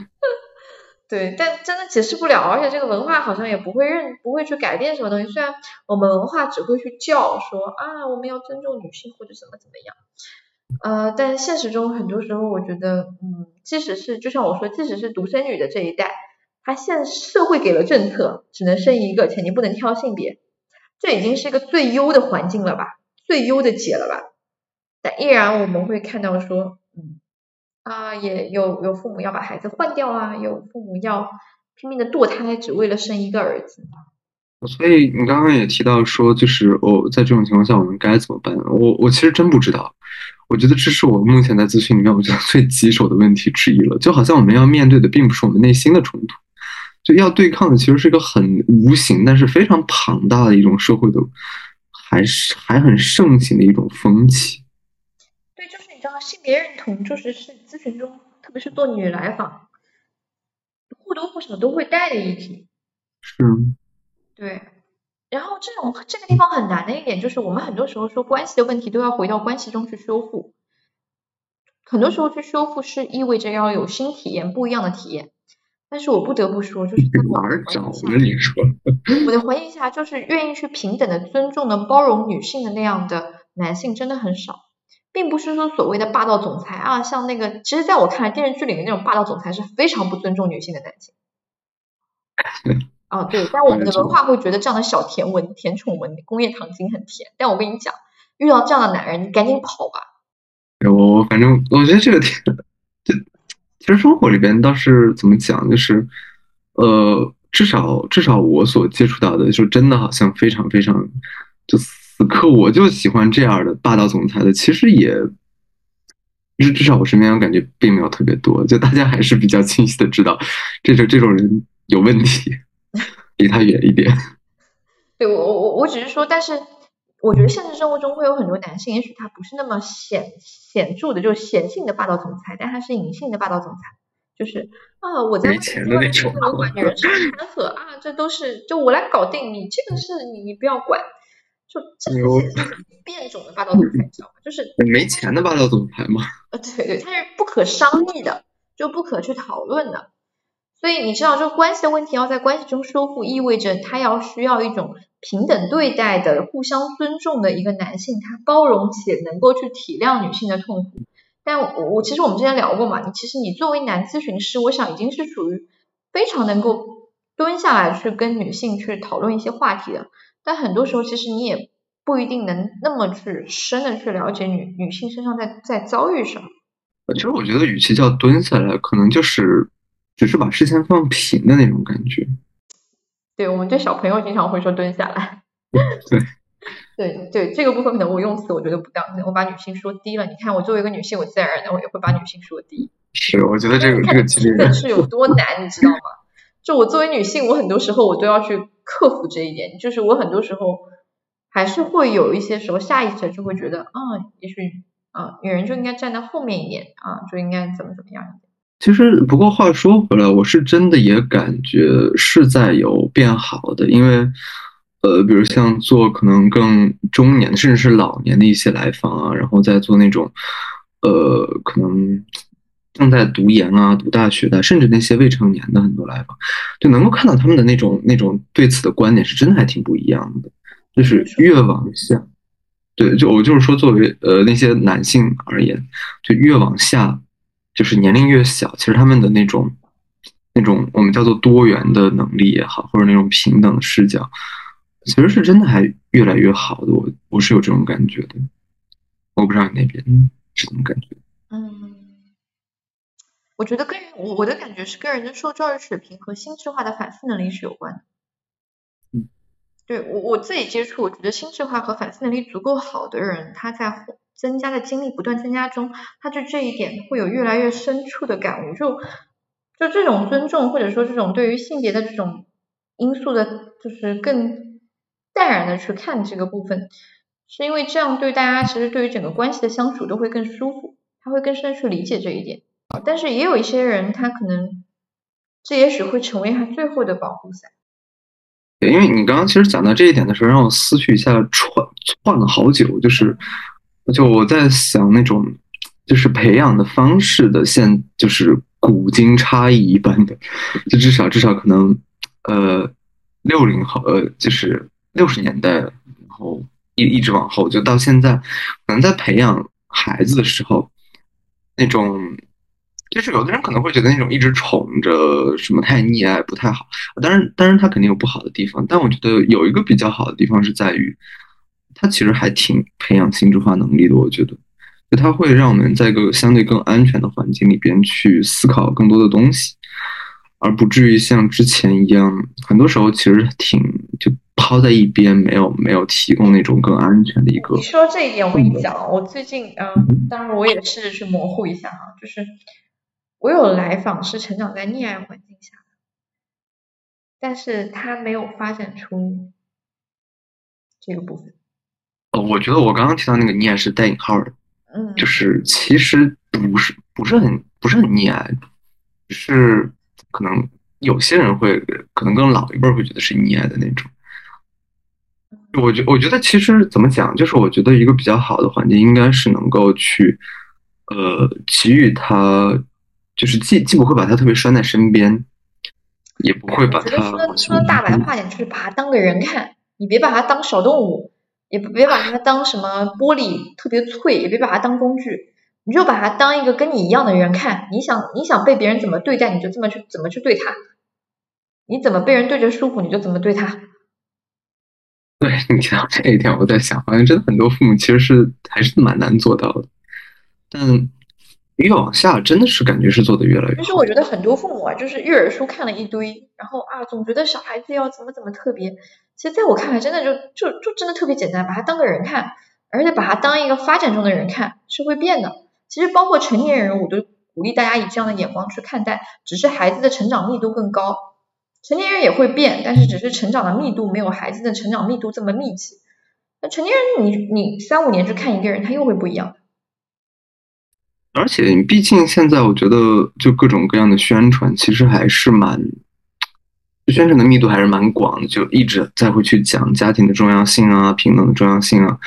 对，但真的解释不了，而且这个文化好像也不会认，不会去改变什么东西。虽然我们文化只会去叫说啊，我们要尊重女性或者怎么怎么样，呃，但现实中很多时候，我觉得，嗯，即使是就像我说，即使是独生女的这一代，她现社会给了政策，只能生一个，且你不能挑性别，这已经是一个最优的环境了吧，最优的解了吧。但依然我们会看到说，嗯啊，也有有父母要把孩子换掉啊，有父母要拼命的堕胎，只为了生一个儿子。所以你刚刚也提到说，就是哦，在这种情况下我们该怎么办？我我其实真不知道。我觉得这是我目前在咨询里面我觉得最棘手的问题之一了。就好像我们要面对的并不是我们内心的冲突，就要对抗的其实是一个很无形但是非常庞大的一种社会的，还是还很盛行的一种风气。对，就是你知道性别认同就是是咨询中，特别是做女来访，或多或少都会带的议题。是。对。然后这种这个地方很难的一点就是，我们很多时候说关系的问题都要回到关系中去修复。很多时候去修复是意味着要有新体验、不一样的体验。但是我不得不说，就是在哪儿找呢？你说。我的回忆一下，就是愿意去平等的、尊重的、包容女性的那样的男性真的很少。并不是说所谓的霸道总裁啊，像那个，其实在我看来，电视剧里面那种霸道总裁是非常不尊重女性的男性。哦，对，但我们的文化会觉得这样的小甜文、甜宠文、工业糖精很甜。但我跟你讲，遇到这样的男人，你赶紧跑吧。我反正我觉得这个甜，就其实生活里边倒是怎么讲，就是呃，至少至少我所接触到的，就真的好像非常非常就。此刻我就喜欢这样的霸道总裁的，其实也，至至少我身边我感觉并没有特别多，就大家还是比较清晰的知道，这种这种人有问题，离他远一点。对我我我我只是说，但是我觉得现实生活中会有很多男性，也许他不是那么显显著的，就是显性的霸道总裁，但他是隐性的霸道总裁，就是啊，我在没钱的那种，我管 女人是很和啊，这都是就我来搞定你，这个事你你不要管。就这是变种的霸道总裁，你知道吗？就是没钱的霸道总裁吗？呃，对对，他是不可商议的，就不可去讨论的。所以你知道，这个关系的问题要在关系中修复，意味着他要需要一种平等对待的、互相尊重的一个男性，他包容且能够去体谅女性的痛苦。但我我其实我们之前聊过嘛，你其实你作为男咨询师，我想已经是属于非常能够蹲下来去跟女性去讨论一些话题的。但很多时候，其实你也不一定能那么去深的去了解女女性身上在在遭遇什么。其实我觉得，与其叫蹲下来，可能就是只是把视线放平的那种感觉。对，我们对小朋友经常会说蹲下来。对。对对，这个部分可能我用词我觉得不当，我把女性说低了。你看，我作为一个女性，我自然而然的我也会把女性说低。是，我觉得这个这个其实是有多难，你知道吗？就我作为女性，我很多时候我都要去克服这一点，就是我很多时候还是会有一些时候下意识就会觉得，啊，也许啊，女人就应该站在后面一点啊，就应该怎么怎么样。其实，不过话说回来，我是真的也感觉是在有变好的，因为，呃，比如像做可能更中年甚至是老年的一些来访啊，然后再做那种，呃，可能正在读研啊、读大学的，甚至那些未成年的很多来访，就能够看到他们的那种那种对此的观点是真的还挺不一样的，就是越往下，对，就我就是说，作为呃那些男性而言，就越往下。就是年龄越小，其实他们的那种、那种我们叫做多元的能力也好，或者那种平等视角，其实是真的还越来越好的。我我是有这种感觉的，我不知道你那边是怎么感觉。嗯，我觉得跟人，我我的感觉是跟人的受教育水平和心智化的反思能力是有关的。嗯，对我我自己接触，我觉得心智化和反思能力足够好的人，他在。增加的精力不断增加中，他对这一点会有越来越深处的感悟。就就这种尊重，或者说这种对于性别的这种因素的，就是更淡然的去看这个部分，是因为这样对大家其实对于整个关系的相处都会更舒服，他会更深去理解这一点。但是也有一些人，他可能这也许会成为他最后的保护伞。对，因为你刚刚其实讲到这一点的时候，让我思绪一下串串了好久，就是。就我在想那种，就是培养的方式的现，就是古今差异一般的，就至少至少可能，呃，六零后，呃，就是六十年代，然后一一直往后，就到现在，可能在培养孩子的时候，那种，就是有的人可能会觉得那种一直宠着什么太溺爱不太好，当然，当然他肯定有不好的地方，但我觉得有一个比较好的地方是在于。它其实还挺培养心智化能力的，我觉得，就它会让我们在一个相对更安全的环境里边去思考更多的东西，而不至于像之前一样，很多时候其实挺就抛在一边，没有没有提供那种更安全的一个。你说这一点，我跟你讲，我最近嗯，当然我也试着去模糊一下哈，就是我有来访是成长在溺爱环境下的，但是他没有发展出这个部分。呃，我觉得我刚刚提到那个溺爱是带引号的，嗯，就是其实不是不是很不是很溺爱，只是可能有些人会可能更老一辈会觉得是溺爱的那种。我觉我觉得其实怎么讲，就是我觉得一个比较好的环境应该是能够去呃给予他，就是既既不会把他特别拴在身边，也不会把他。说说大白话点，就是把他当个人看，你别把他当小动物。也别把它当什么玻璃特别脆，也别把它当工具，你就把它当一个跟你一样的人看。你想你想被别人怎么对待，你就这么去怎么去对他。你怎么被人对着舒服，你就怎么对他。对你提到这一点，我在想，好像真的很多父母其实是还是蛮难做到的。但越往下，真的是感觉是做的越来越。其实我觉得很多父母啊，就是育儿书看了一堆，然后啊，总觉得小孩子要怎么怎么特别。其实，在我看来，真的就就就真的特别简单，把他当个人看，而且把他当一个发展中的人看，是会变的。其实，包括成年人，我都鼓励大家以这样的眼光去看待，只是孩子的成长密度更高。成年人也会变，但是只是成长的密度没有孩子的成长密度这么密集。那成年人，你你三五年去看一个人，他又会不一样。而且，毕竟现在我觉得，就各种各样的宣传，其实还是蛮。宣传的密度还是蛮广的，就一直在会去讲家庭的重要性啊，平等的重要性啊，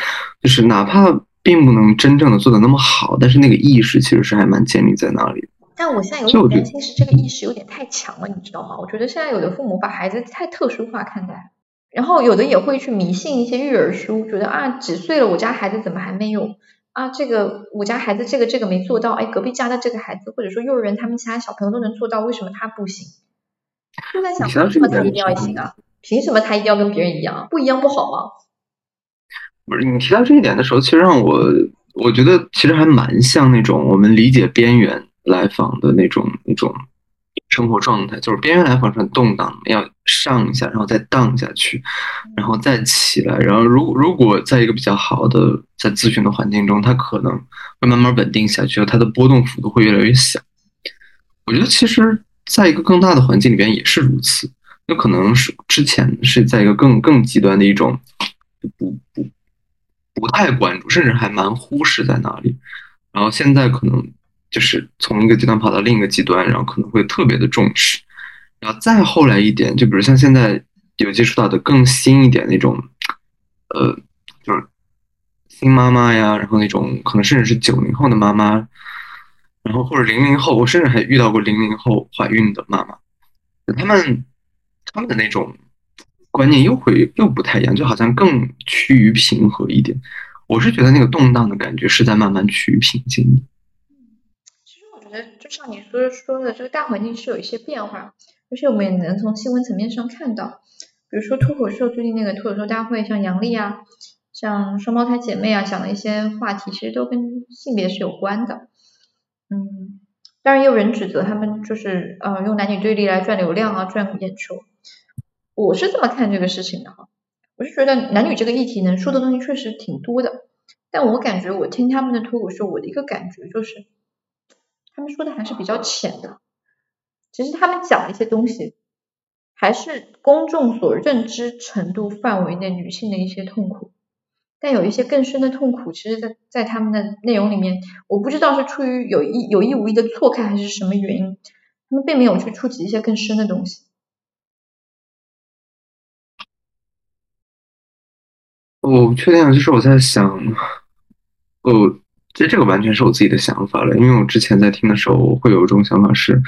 就是哪怕并不能真正的做的那么好，但是那个意识其实是还蛮建立在那里。但我现在有点担心是这个意识有点太强了，你知道吗？我觉得现在有的父母把孩子太特殊化看待，然后有的也会去迷信一些育儿书，觉得啊几岁了我家孩子怎么还没有啊这个我家孩子这个这个没做到，哎隔壁家的这个孩子或者说幼儿园他们其他小朋友都能做到，为什么他不行？就在想，凭什么他一定要行啊？凭什么他一定要跟别人一样？不一样不好吗？不是你提到这一点的时候，其实让我我觉得其实还蛮像那种我们理解边缘来访的那种那种生活状态，就是边缘来访是很动荡，要上一下，然后再荡下去，然后再起来，然后如如果在一个比较好的在咨询的环境中，他可能会慢慢稳定下去，他的波动幅度会越来越小。我觉得其实。在一个更大的环境里边也是如此。有可能是之前是在一个更更极端的一种不不不太关注，甚至还蛮忽视在那里，然后现在可能就是从一个极端跑到另一个极端，然后可能会特别的重视，然后再后来一点，就比如像现在有接触到的更新一点那种，呃，就是新妈妈呀，然后那种可能甚至是九零后的妈妈，然后或者零零后，我甚至还遇到过零零后怀孕的妈妈，他们。他们的那种观念又会又不太一样，就好像更趋于平和一点。我是觉得那个动荡的感觉是在慢慢趋于平静的。其实我觉得就像你说说的，这个大环境是有一些变化，而且我们也能从新闻层面上看到，比如说脱口秀最近那个脱口秀大会，像杨笠啊，像双胞胎姐妹啊，讲的一些话题，其实都跟性别是有关的。嗯，当然也有人指责他们就是呃用男女对立来赚流量啊，赚眼球。我是这么看这个事情的哈，我是觉得男女这个议题能说的东西确实挺多的，但我感觉我听他们的脱口秀，我的一个感觉就是，他们说的还是比较浅的，其实他们讲的一些东西，还是公众所认知程度范围内女性的一些痛苦，但有一些更深的痛苦，其实，在在他们的内容里面，我不知道是出于有意有意无意的错开还是什么原因，他们并没有去触及一些更深的东西。我不确定，就是我在想，哦，其实这个完全是我自己的想法了。因为我之前在听的时候，我会有一种想法是，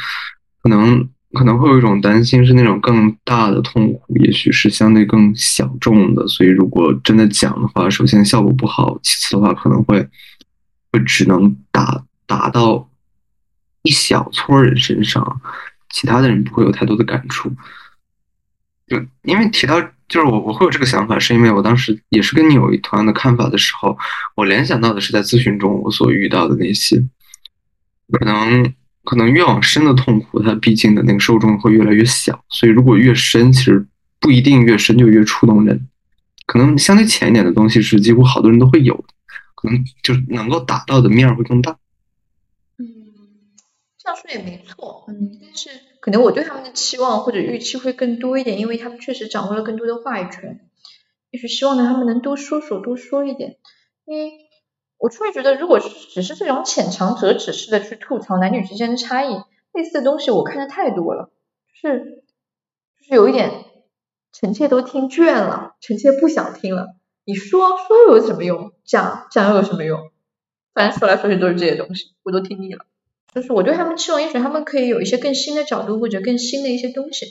可能可能会有一种担心，是那种更大的痛苦，也许是相对更小众的。所以如果真的讲的话，首先效果不好，其次的话可能会会只能打打到一小撮人身上，其他的人不会有太多的感触。就因为提到。就是我我会有这个想法，是因为我当时也是跟你有一同样的看法的时候，我联想到的是在咨询中我所遇到的那些，可能可能越往深的痛苦，它毕竟的那个受众会越来越小，所以如果越深，其实不一定越深就越触动人，可能相对浅一点的东西是几乎好多人都会有的，可能就能够打到的面儿会更大。嗯，这样说也没错，嗯，但是。可能我对他们的期望或者预期会更多一点，因为他们确实掌握了更多的话语权。也许希望呢，他们能多说说，多说一点。因为我突然觉得，如果只是这种浅尝辄止式的去吐槽男女之间的差异，类似的东西我看的太多了，就是就是有一点臣妾都听倦了，臣妾不想听了。你说说又有什么用？讲讲又有什么用？反正说来说去都是这些东西，我都听腻了。就是我对他们期望，也许他们可以有一些更新的角度，或者更新的一些东西。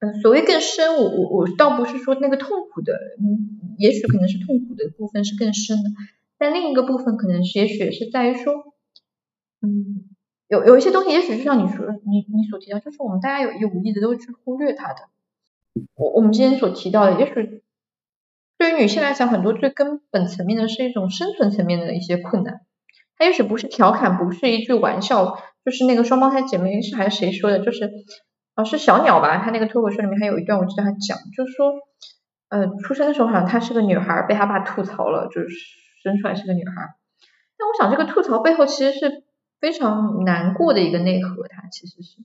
嗯，所谓更深，我我我倒不是说那个痛苦的，嗯，也许可能是痛苦的部分是更深的，但另一个部分可能，也许是在于说，嗯，有有一些东西，也许就像你说，你你所提到，就是我们大家有意无意的都会去忽略它的。我我们今天所提到的，也许对于女性来讲，很多最根本层面的是一种生存层面的一些困难。他也许不是调侃，不是一句玩笑，就是那个双胞胎姐妹是还是谁说的？就是啊是小鸟吧？他那个脱口秀里面还有一段，我记得他讲，就是说呃出生的时候好像她是个女孩，被他爸吐槽了，就是生出来是个女孩。但我想这个吐槽背后其实是非常难过的一个内核，它其实是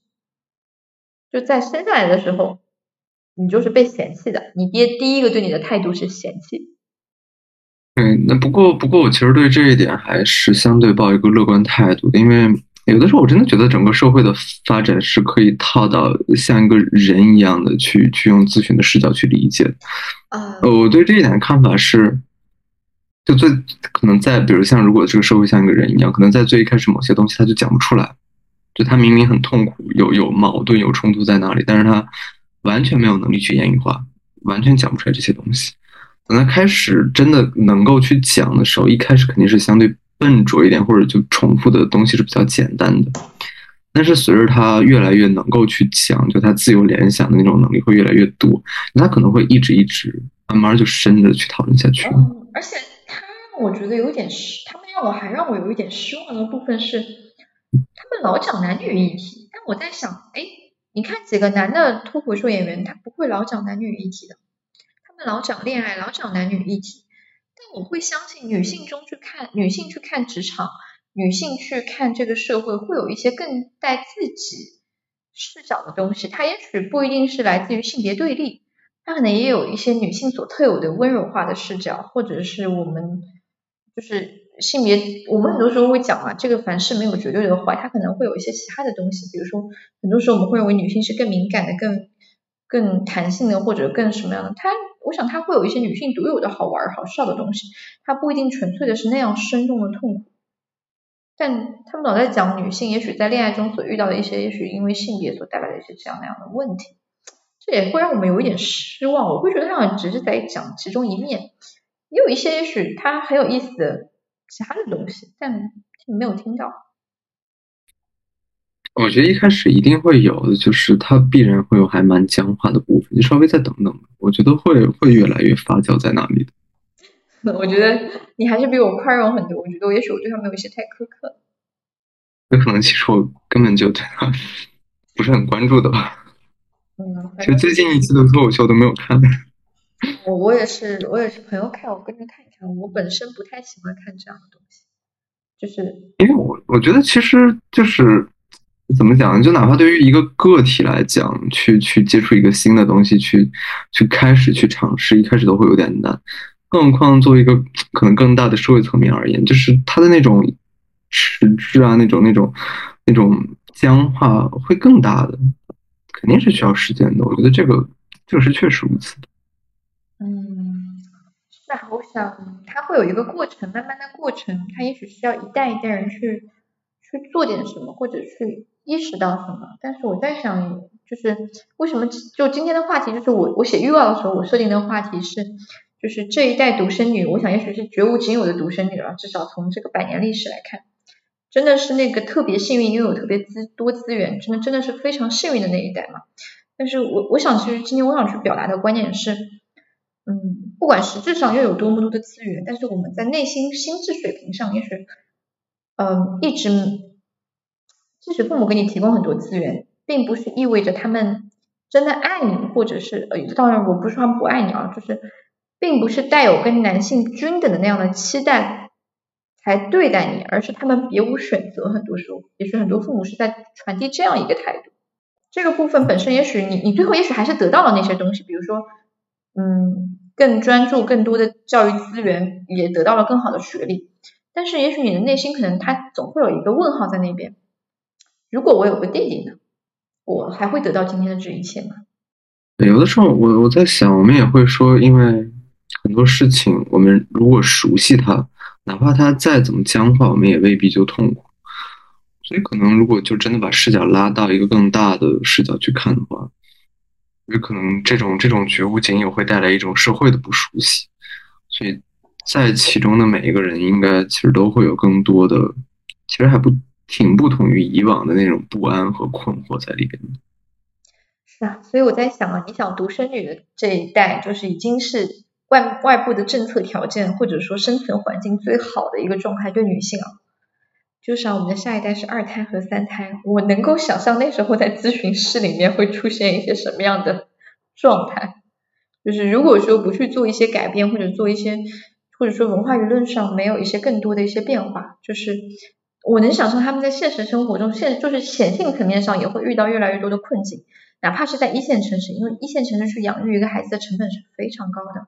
就在生下来的时候，你就是被嫌弃的，你爹第一个对你的态度是嫌弃。嗯，那不过不过，我其实对这一点还是相对抱一个乐观态度的，因为有的时候我真的觉得整个社会的发展是可以套到像一个人一样的去去用咨询的视角去理解。啊，我对这一点的看法是，就最可能在比如像如果这个社会像一个人一样，可能在最一开始某些东西他就讲不出来，就他明明很痛苦，有有矛盾有冲突在那里，但是他完全没有能力去言语化，完全讲不出来这些东西。等他开始真的能够去讲的时候，一开始肯定是相对笨拙一点，或者就重复的东西是比较简单的。但是随着他越来越能够去讲，就他自由联想的那种能力会越来越多，他可能会一直一直慢慢就深的去讨论下去。嗯，而且我觉得有点失，他们让我还让我有一点失望的部分是，他们老讲男女议题，但我在想，哎，你看几个男的脱口秀演员，他不会老讲男女议题的。他们老讲恋爱，老讲男女议题，但我会相信女性中去看女性去看职场，女性去看这个社会，会有一些更带自己视角的东西，它也许不一定是来自于性别对立，它可能也有一些女性所特有的温柔化的视角，或者是我们就是性别，我们很多时候会讲啊，这个凡事没有绝对的坏，它可能会有一些其他的东西，比如说很多时候我们会认为女性是更敏感的、更更弹性的，或者更什么样的，它我想它会有一些女性独有的好玩好笑的东西，它不一定纯粹的是那样深重的痛苦。但他们老在讲女性，也许在恋爱中所遇到的一些，也许因为性别所带来的一些这样那样的问题，这也会让我们有一点失望。我会觉得他好像只是在讲其中一面，也有一些也许他很有意思的其他的东西，但没有听到。我觉得一开始一定会有的，就是他必然会有还蛮僵化的部分，你稍微再等等，我觉得会会越来越发酵在那里的。我觉得你还是比我宽容很多。我觉得也许我对他们有一些太苛刻。有可能其实我根本就对他不是很关注的吧。嗯。其实最近一期的脱口秀都没有看。我我也是，我也是朋友看，我跟着看一看。我本身不太喜欢看这样的东西，就是因为我我觉得其实就是怎么讲，就哪怕对于一个个体来讲，去去接触一个新的东西，去去开始去尝试，一开始都会有点难。更何况，作为一个可能更大的社会层面而言，就是他的那种迟滞啊，那种、那种、那种僵化会更大的，肯定是需要时间的。我觉得这个这个是确实如此的。我想它会有一个过程，慢慢的过程，它也许需要一代一代人去去做点什么，或者去意识到什么。但是我在想，就是为什么就今天的话题，就是我我写预告的时候，我设定的话题是。就是这一代独生女，我想也许是绝无仅有的独生女了。至少从这个百年历史来看，真的是那个特别幸运，拥有特别资多资源，真的真的是非常幸运的那一代嘛。但是我我想，其实今天我想去表达的观点是，嗯，不管实质上又有多么多的资源，但是我们在内心心智水平上，也许，嗯，一直，即使父母给你提供很多资源，并不是意味着他们真的爱你，或者是呃，当然我不是说他们不爱你啊，就是。并不是带有跟男性均等的那样的期待才对待你，而是他们别无选择。很多时候，也许很多父母是在传递这样一个态度。这个部分本身，也许你你最后也许还是得到了那些东西，比如说，嗯，更专注、更多的教育资源，也得到了更好的学历。但是，也许你的内心可能他总会有一个问号在那边。如果我有个弟弟呢？我还会得到今天的这一切吗？有的时候，我我在想，我们也会说，因为。很多事情，我们如果熟悉它，哪怕它再怎么僵化，我们也未必就痛苦。所以，可能如果就真的把视角拉到一个更大的视角去看的话，有可能这种这种觉悟仅有会带来一种社会的不熟悉。所以在其中的每一个人，应该其实都会有更多的，其实还不挺不同于以往的那种不安和困惑在里边的。是啊，所以我在想啊，你想独生女的这一代，就是已经是。外外部的政策条件或者说生存环境最好的一个状态对女性啊，就是啊我们的下一代是二胎和三胎，我能够想象那时候在咨询室里面会出现一些什么样的状态。就是如果说不去做一些改变或者做一些或者说文化舆论上没有一些更多的一些变化，就是我能想象他们在现实生活中现就是显性层面上也会遇到越来越多的困境，哪怕是在一线城市，因为一线城市去养育一个孩子的成本是非常高的。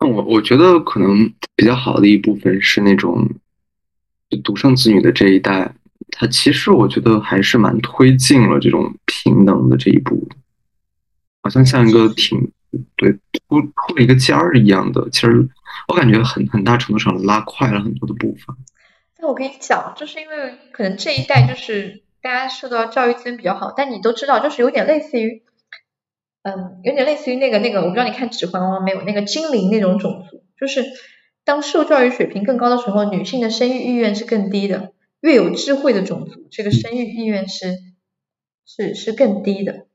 那我我觉得可能比较好的一部分是那种独生子女的这一代，他其实我觉得还是蛮推进了这种平等的这一步，好像像一个挺对铺铺了一个尖儿一样的，其实我感觉很很大程度上拉快了很多的步伐。那我跟你讲，就是因为可能这一代就是大家受到教育资源比较好，但你都知道，就是有点类似于。嗯，有点类似于那个那个，我不知道你看《指环王》没有？那个精灵那种种族，就是当受教育水平更高的时候，女性的生育意愿是更低的。越有智慧的种族，这个生育意愿是是是更低的。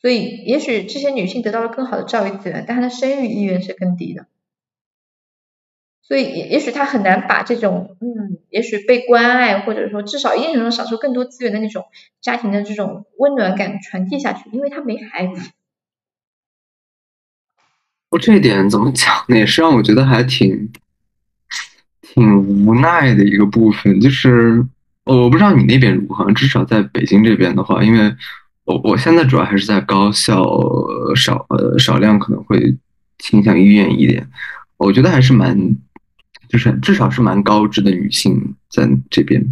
所以，也许这些女性得到了更好的教育资源，但她的生育意愿是更低的。所以，也也许她很难把这种嗯，也许被关爱，或者说至少一定程度上享受更多资源的那种家庭的这种温暖感传递下去，因为她没孩子。我这一点怎么讲呢？也是让我觉得还挺挺无奈的一个部分。就是我不知道你那边如何，至少在北京这边的话，因为我我现在主要还是在高校，少呃少量可能会倾向医院一点，我觉得还是蛮，就是至少是蛮高知的女性在这边，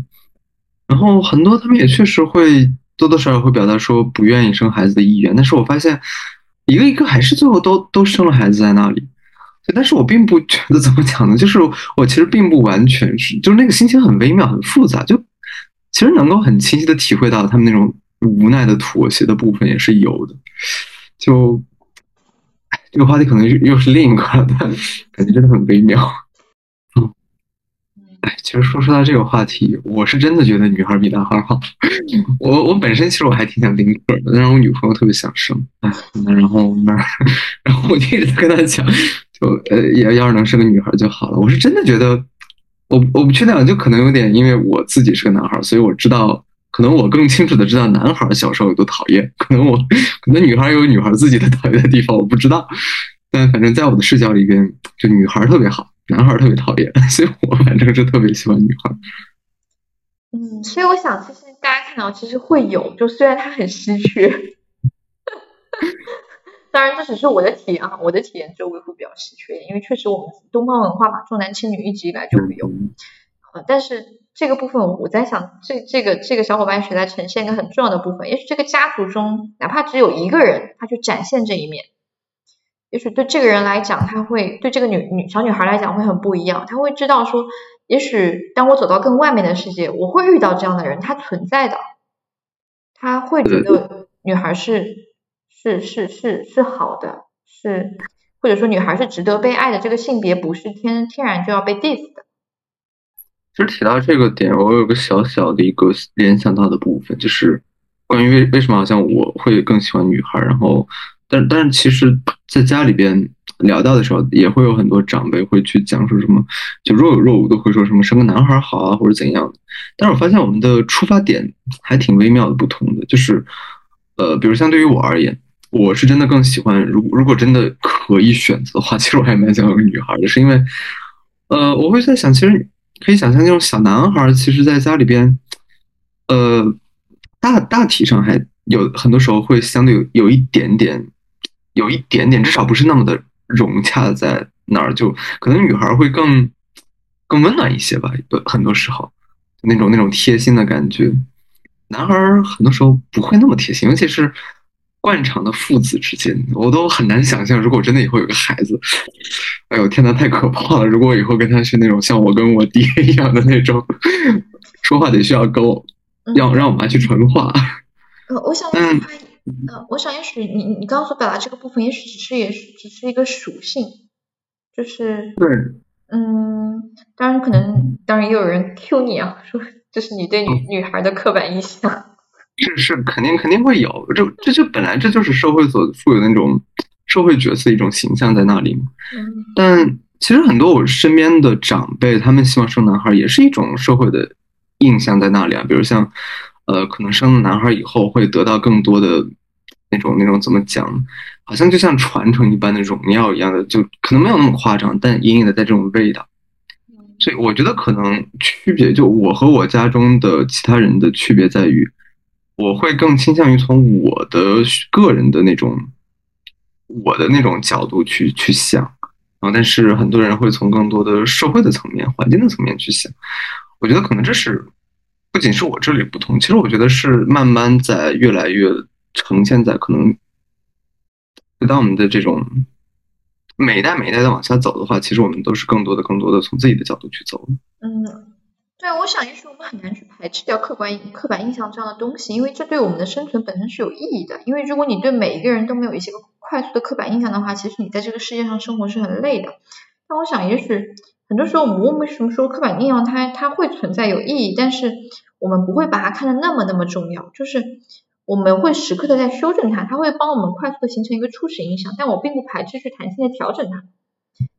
然后很多他们也确实会多多少少会表达说不愿意生孩子的意愿，但是我发现一个一个还是最后都都生了孩子在那里。但是我并不觉得怎么讲呢，就是我其实并不完全是，就是那个心情很微妙、很复杂，就其实能够很清晰的体会到他们那种无奈的妥协的部分也是有的。就，这个话题可能又是另一个了，但感觉真的很微妙。嗯，哎，其实说说到这个话题，我是真的觉得女孩比男孩好。我我本身其实我还挺想丁克的，但是我女朋友特别想生，哎，然后那 然后我就一直在跟她讲。就呃，要要是能生个女孩就好了。我是真的觉得，我我不确定，就可能有点，因为我自己是个男孩，所以我知道，可能我更清楚的知道男孩小时候有多讨厌。可能我，可能女孩有女孩自己的讨厌的地方，我不知道。但反正在我的视角里边，就女孩特别好，男孩特别讨厌，所以我反正是特别喜欢女孩。嗯，所以我想，其实大家看到，其实会有，就虽然他很稀缺。当然，这只是我的体验啊，我的体验周围会比较稀缺，因为确实我们东方文化嘛，重男轻女一直以来就没有。呃，但是这个部分我在想，这这个这个小伙伴是在呈现一个很重要的部分，也许这个家族中哪怕只有一个人，他去展现这一面，也许对这个人来讲，他会对这个女女小女孩来讲会很不一样，他会知道说，也许当我走到更外面的世界，我会遇到这样的人，他存在的，他会觉得女孩是。是是是是好的，是或者说女孩是值得被爱的，这个性别不是天天然就要被 diss 的。其实提到这个点，我有个小小的一个联想到的部分，就是关于为为什么好像我会更喜欢女孩，然后但但是其实在家里边聊到的时候，也会有很多长辈会去讲说什么，就若有若无的会说什么生个男孩好啊，或者怎样的。但是我发现我们的出发点还挺微妙的不同的，就是呃，比如相对于我而言。我是真的更喜欢，如如果真的可以选择的话，其实我还蛮想要个女孩的，是因为，呃，我会在想，其实可以想象那种小男孩，其实在家里边，呃，大大体上还有很多时候会相对有有一点点，有一点点，至少不是那么的融洽在那儿，就可能女孩会更更温暖一些吧，很多时候那种那种贴心的感觉，男孩很多时候不会那么贴心，尤其是。惯常的父子之间，我都很难想象，如果真的以后有个孩子，哎呦天呐，太可怕了！如果我以后跟他是那种像我跟我爹一样的那种，说话得需要跟我，要让我妈去传话。呃，我想，嗯，呃，我想也许你你刚刚所表达这个部分，也许只是也是只是一个属性，就是对，嗯，当然可能，当然也有人 Q 你啊，说这是你对女女孩的刻板印象。是是肯定肯定会有，这这就本来这就是社会所赋予的那种社会角色一种形象在那里嘛。但其实很多我身边的长辈，他们希望生男孩，也是一种社会的印象在那里啊。比如像，呃，可能生了男孩以后会得到更多的那种那种怎么讲，好像就像传承一般的荣耀一样的，就可能没有那么夸张，但隐隐的带这种味道。所以我觉得可能区别就我和我家中的其他人的区别在于。我会更倾向于从我的个人的那种，我的那种角度去去想，然后但是很多人会从更多的社会的层面、环境的层面去想。我觉得可能这是不仅是我这里不同，其实我觉得是慢慢在越来越呈现在可能，当我们的这种每一代每一代的往下走的话，其实我们都是更多的、更多的从自己的角度去走。嗯。对，我想也许我们很难去排斥掉客观刻板印象这样的东西，因为这对我们的生存本身是有意义的。因为如果你对每一个人都没有一些快速的刻板印象的话，其实你在这个世界上生活是很累的。但我想，也许很多时候我们为什么说刻板印象它它会存在有意义，但是我们不会把它看得那么那么重要，就是我们会时刻的在修正它，它会帮我们快速的形成一个初始印象，但我并不排斥去弹性的调整它。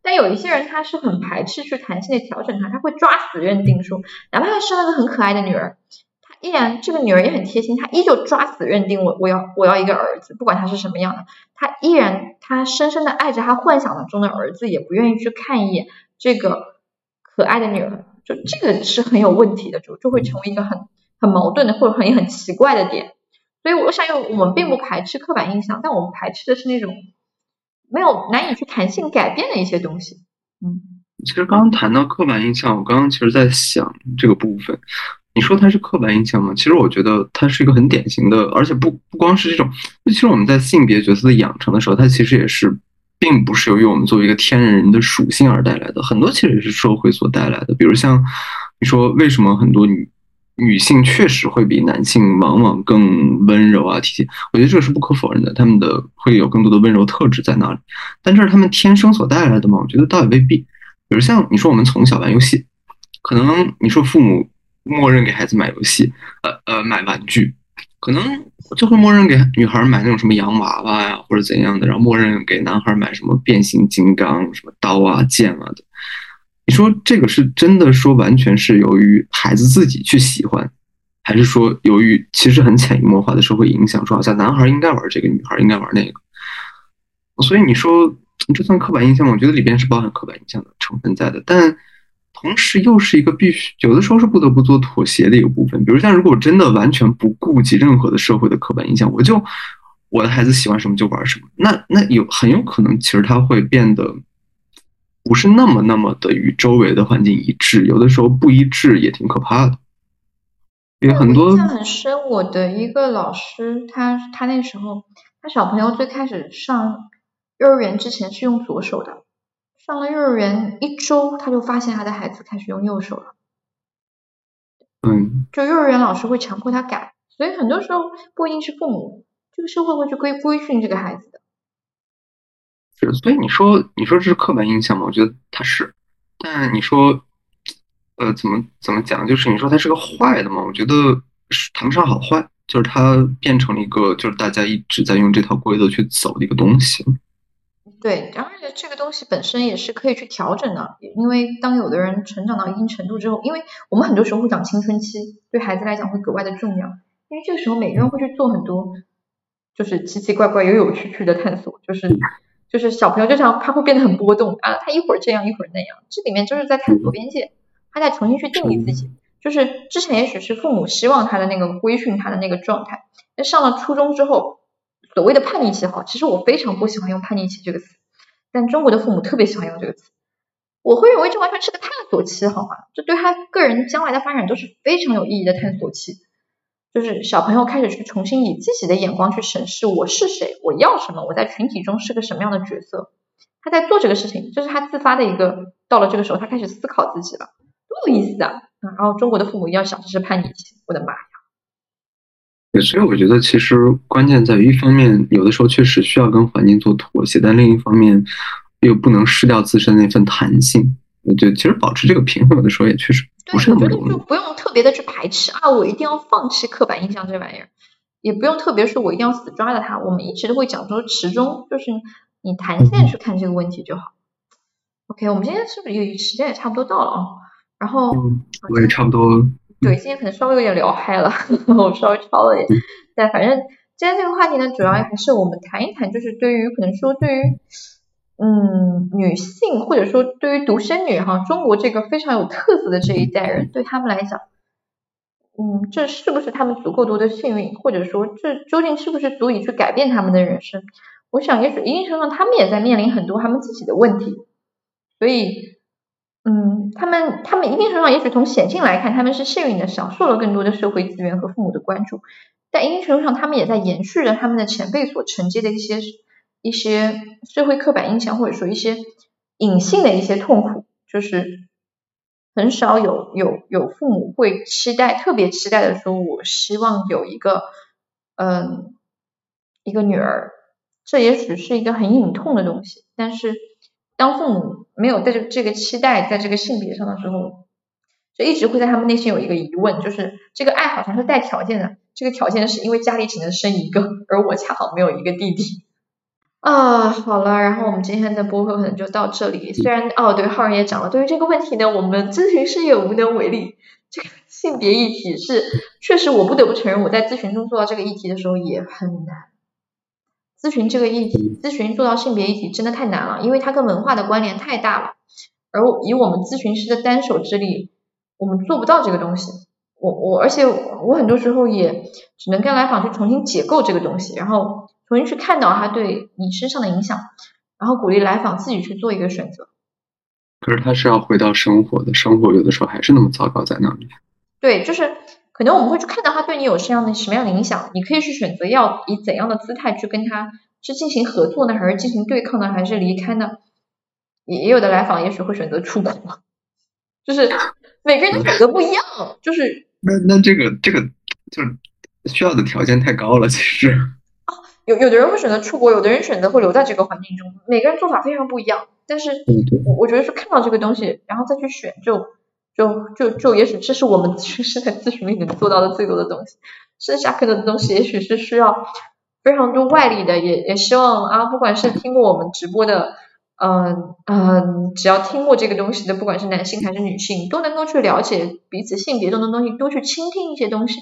但有一些人他是很排斥去弹性的调整他，他会抓死认定说，哪怕他生了个很可爱的女儿，他依然这个女儿也很贴心，他依旧抓死认定我我要我要一个儿子，不管他是什么样的，他依然他深深的爱着他幻想中的儿子，也不愿意去看一眼这个可爱的女儿。就这个是很有问题的，就就会成为一个很很矛盾的或者很很奇怪的点。所以我想，我们并不排斥刻板印象，但我们排斥的是那种没有难以去弹性改变的一些东西。嗯，其实刚刚谈到刻板印象，我刚刚其实在想这个部分。你说它是刻板印象吗？其实我觉得它是一个很典型的，而且不不光是这种。其实我们在性别角色的养成的时候，它其实也是，并不是由于我们作为一个天然人的属性而带来的，很多其实也是社会所带来的。比如像你说，为什么很多女女性确实会比男性往往更温柔啊、体贴？我觉得这个是不可否认的，他们的会有更多的温柔特质在那里。但这是他们天生所带来的吗？我觉得倒也未必。比如像你说，我们从小玩游戏，可能你说父母。默认给孩子买游戏，呃呃，买玩具，可能就会默认给女孩买那种什么洋娃娃呀，或者怎样的，然后默认给男孩买什么变形金刚、什么刀啊、剑啊的。你说这个是真的说完全是由于孩子自己去喜欢，还是说由于其实很潜移默化的社会影响，说好像男孩应该玩这个，女孩应该玩那个？所以你说这算刻板印象吗？我觉得里边是包含刻板印象的成分在的，但。同时又是一个必须有的时候是不得不做妥协的一个部分。比如像如果我真的完全不顾及任何的社会的刻板印象，我就我的孩子喜欢什么就玩什么，那那有很有可能其实他会变得不是那么那么的与周围的环境一致。有的时候不一致也挺可怕的。有很多印象很深，我的一个老师，他他那时候他小朋友最开始上幼儿园之前是用左手的。上了幼儿园一周，他就发现他的孩子开始用右手了。嗯，就幼儿园老师会强迫他改，所以很多时候不一定是父母，这个社会会去规规训这个孩子的。是，所以你说你说这是刻板印象吗？我觉得他是，但你说，呃，怎么怎么讲？就是你说他是个坏的吗？我觉得是谈不上好坏，就是他变成了一个，就是大家一直在用这套规则去走的一个东西。对，而且这个东西本身也是可以去调整的，因为当有的人成长到一定程度之后，因为我们很多时候会讲青春期，对孩子来讲会格外的重要，因为这个时候每个人会去做很多，就是奇奇怪怪、有有趣趣的探索，就是就是小朋友就像他会变得很波动啊，他一会儿这样一会儿那样，这里面就是在探索边界，他在重新去定义自己，就是之前也许是父母希望他的那个规训他的那个状态，那上了初中之后。所谓的叛逆期好，其实我非常不喜欢用叛逆期这个词，但中国的父母特别喜欢用这个词。我会认为这完全是个探索期，好吗？这对他个人将来的发展都是非常有意义的探索期。就是小朋友开始去重新以自己的眼光去审视我是谁，我要什么，我在群体中是个什么样的角色。他在做这个事情，这是他自发的一个。到了这个时候，他开始思考自己了，多有意思啊！然后中国的父母要想这是叛逆期，我的妈呀！所以我觉得其实关键在于，一方面有的时候确实需要跟环境做妥协，但另一方面又不能失掉自身那份弹性。我觉得其实保持这个平衡，有的时候也确实不是那么容易。就不用特别的去排斥啊，我一定要放弃刻板印象这玩意儿，也不用特别说我一定要死抓着它。我们一直都会讲说始终就是你弹性去看这个问题就好。OK，我们今天是不是也时间也差不多到了啊？然后我也差不多。对，今天可能稍微有点聊嗨了，我稍微超了点。但反正今天这个话题呢，主要还是我们谈一谈，就是对于可能说对于嗯女性或者说对于独生女哈，中国这个非常有特色的这一代人，对他们来讲，嗯，这是不是他们足够多的幸运，或者说这究竟是不是足以去改变他们的人生？我想也许一定程度上，他们也在面临很多他们自己的问题，所以。嗯，他们他们一定程度上，也许从显性来看，他们是幸运的，享受了更多的社会资源和父母的关注。但一定程度上，他们也在延续着他们的前辈所承接的一些一些社会刻板印象，或者说一些隐性的一些痛苦。就是很少有有有父母会期待，特别期待的说，我希望有一个嗯一个女儿。这也许是一个很隐痛的东西，但是。当父母没有带着这个期待，在这个性别上的时候，就一直会在他们内心有一个疑问，就是这个爱好像是带条件的，这个条件是因为家里只能生一个，而我恰好没有一个弟弟。啊，好了，然后我们今天的播客可能就到这里。虽然哦，对，浩然也讲了，对于这个问题呢，我们咨询师也无能为力。这个性别议题是，确实我不得不承认，我在咨询中做到这个议题的时候也很难。咨询这个议题，咨询做到性别议题真的太难了，因为它跟文化的关联太大了。而以我们咨询师的单手之力，我们做不到这个东西。我我而且我很多时候也只能跟来访去重新解构这个东西，然后重新去看到它对你身上的影响，然后鼓励来访自己去做一个选择。可是他是要回到生活的，生活有的时候还是那么糟糕在那里。对，就是可能我们会去看到他对你有什么样的什么样的影响，你可以去选择要以怎样的姿态去跟他是进行合作呢，还是进行对抗呢，还是离开呢？也也有的来访也许会选择出国，就是每个人的选择不一样，就是那那这个这个就是需要的条件太高了，其实。有有的人会选择出国，有的人选择会留在这个环境中，每个人做法非常不一样。但是，我我觉得是看到这个东西，然后再去选，就就就就也许这是我们其实在咨询里能做到的最多的东西。剩下可能的东西，也许是需要非常多外力的。也也希望啊，不管是听过我们直播的，嗯嗯，只要听过这个东西的，不管是男性还是女性，都能够去了解彼此性别中的东西，多去倾听一些东西。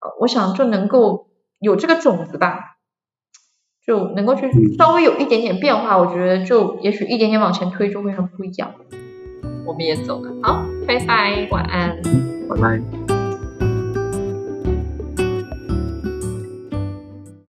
呃，我想就能够有这个种子吧。就能够去稍微有一点点变化，我觉得就也许一点点往前推就会很不一样。我们也走了，好，拜拜，晚安，拜拜。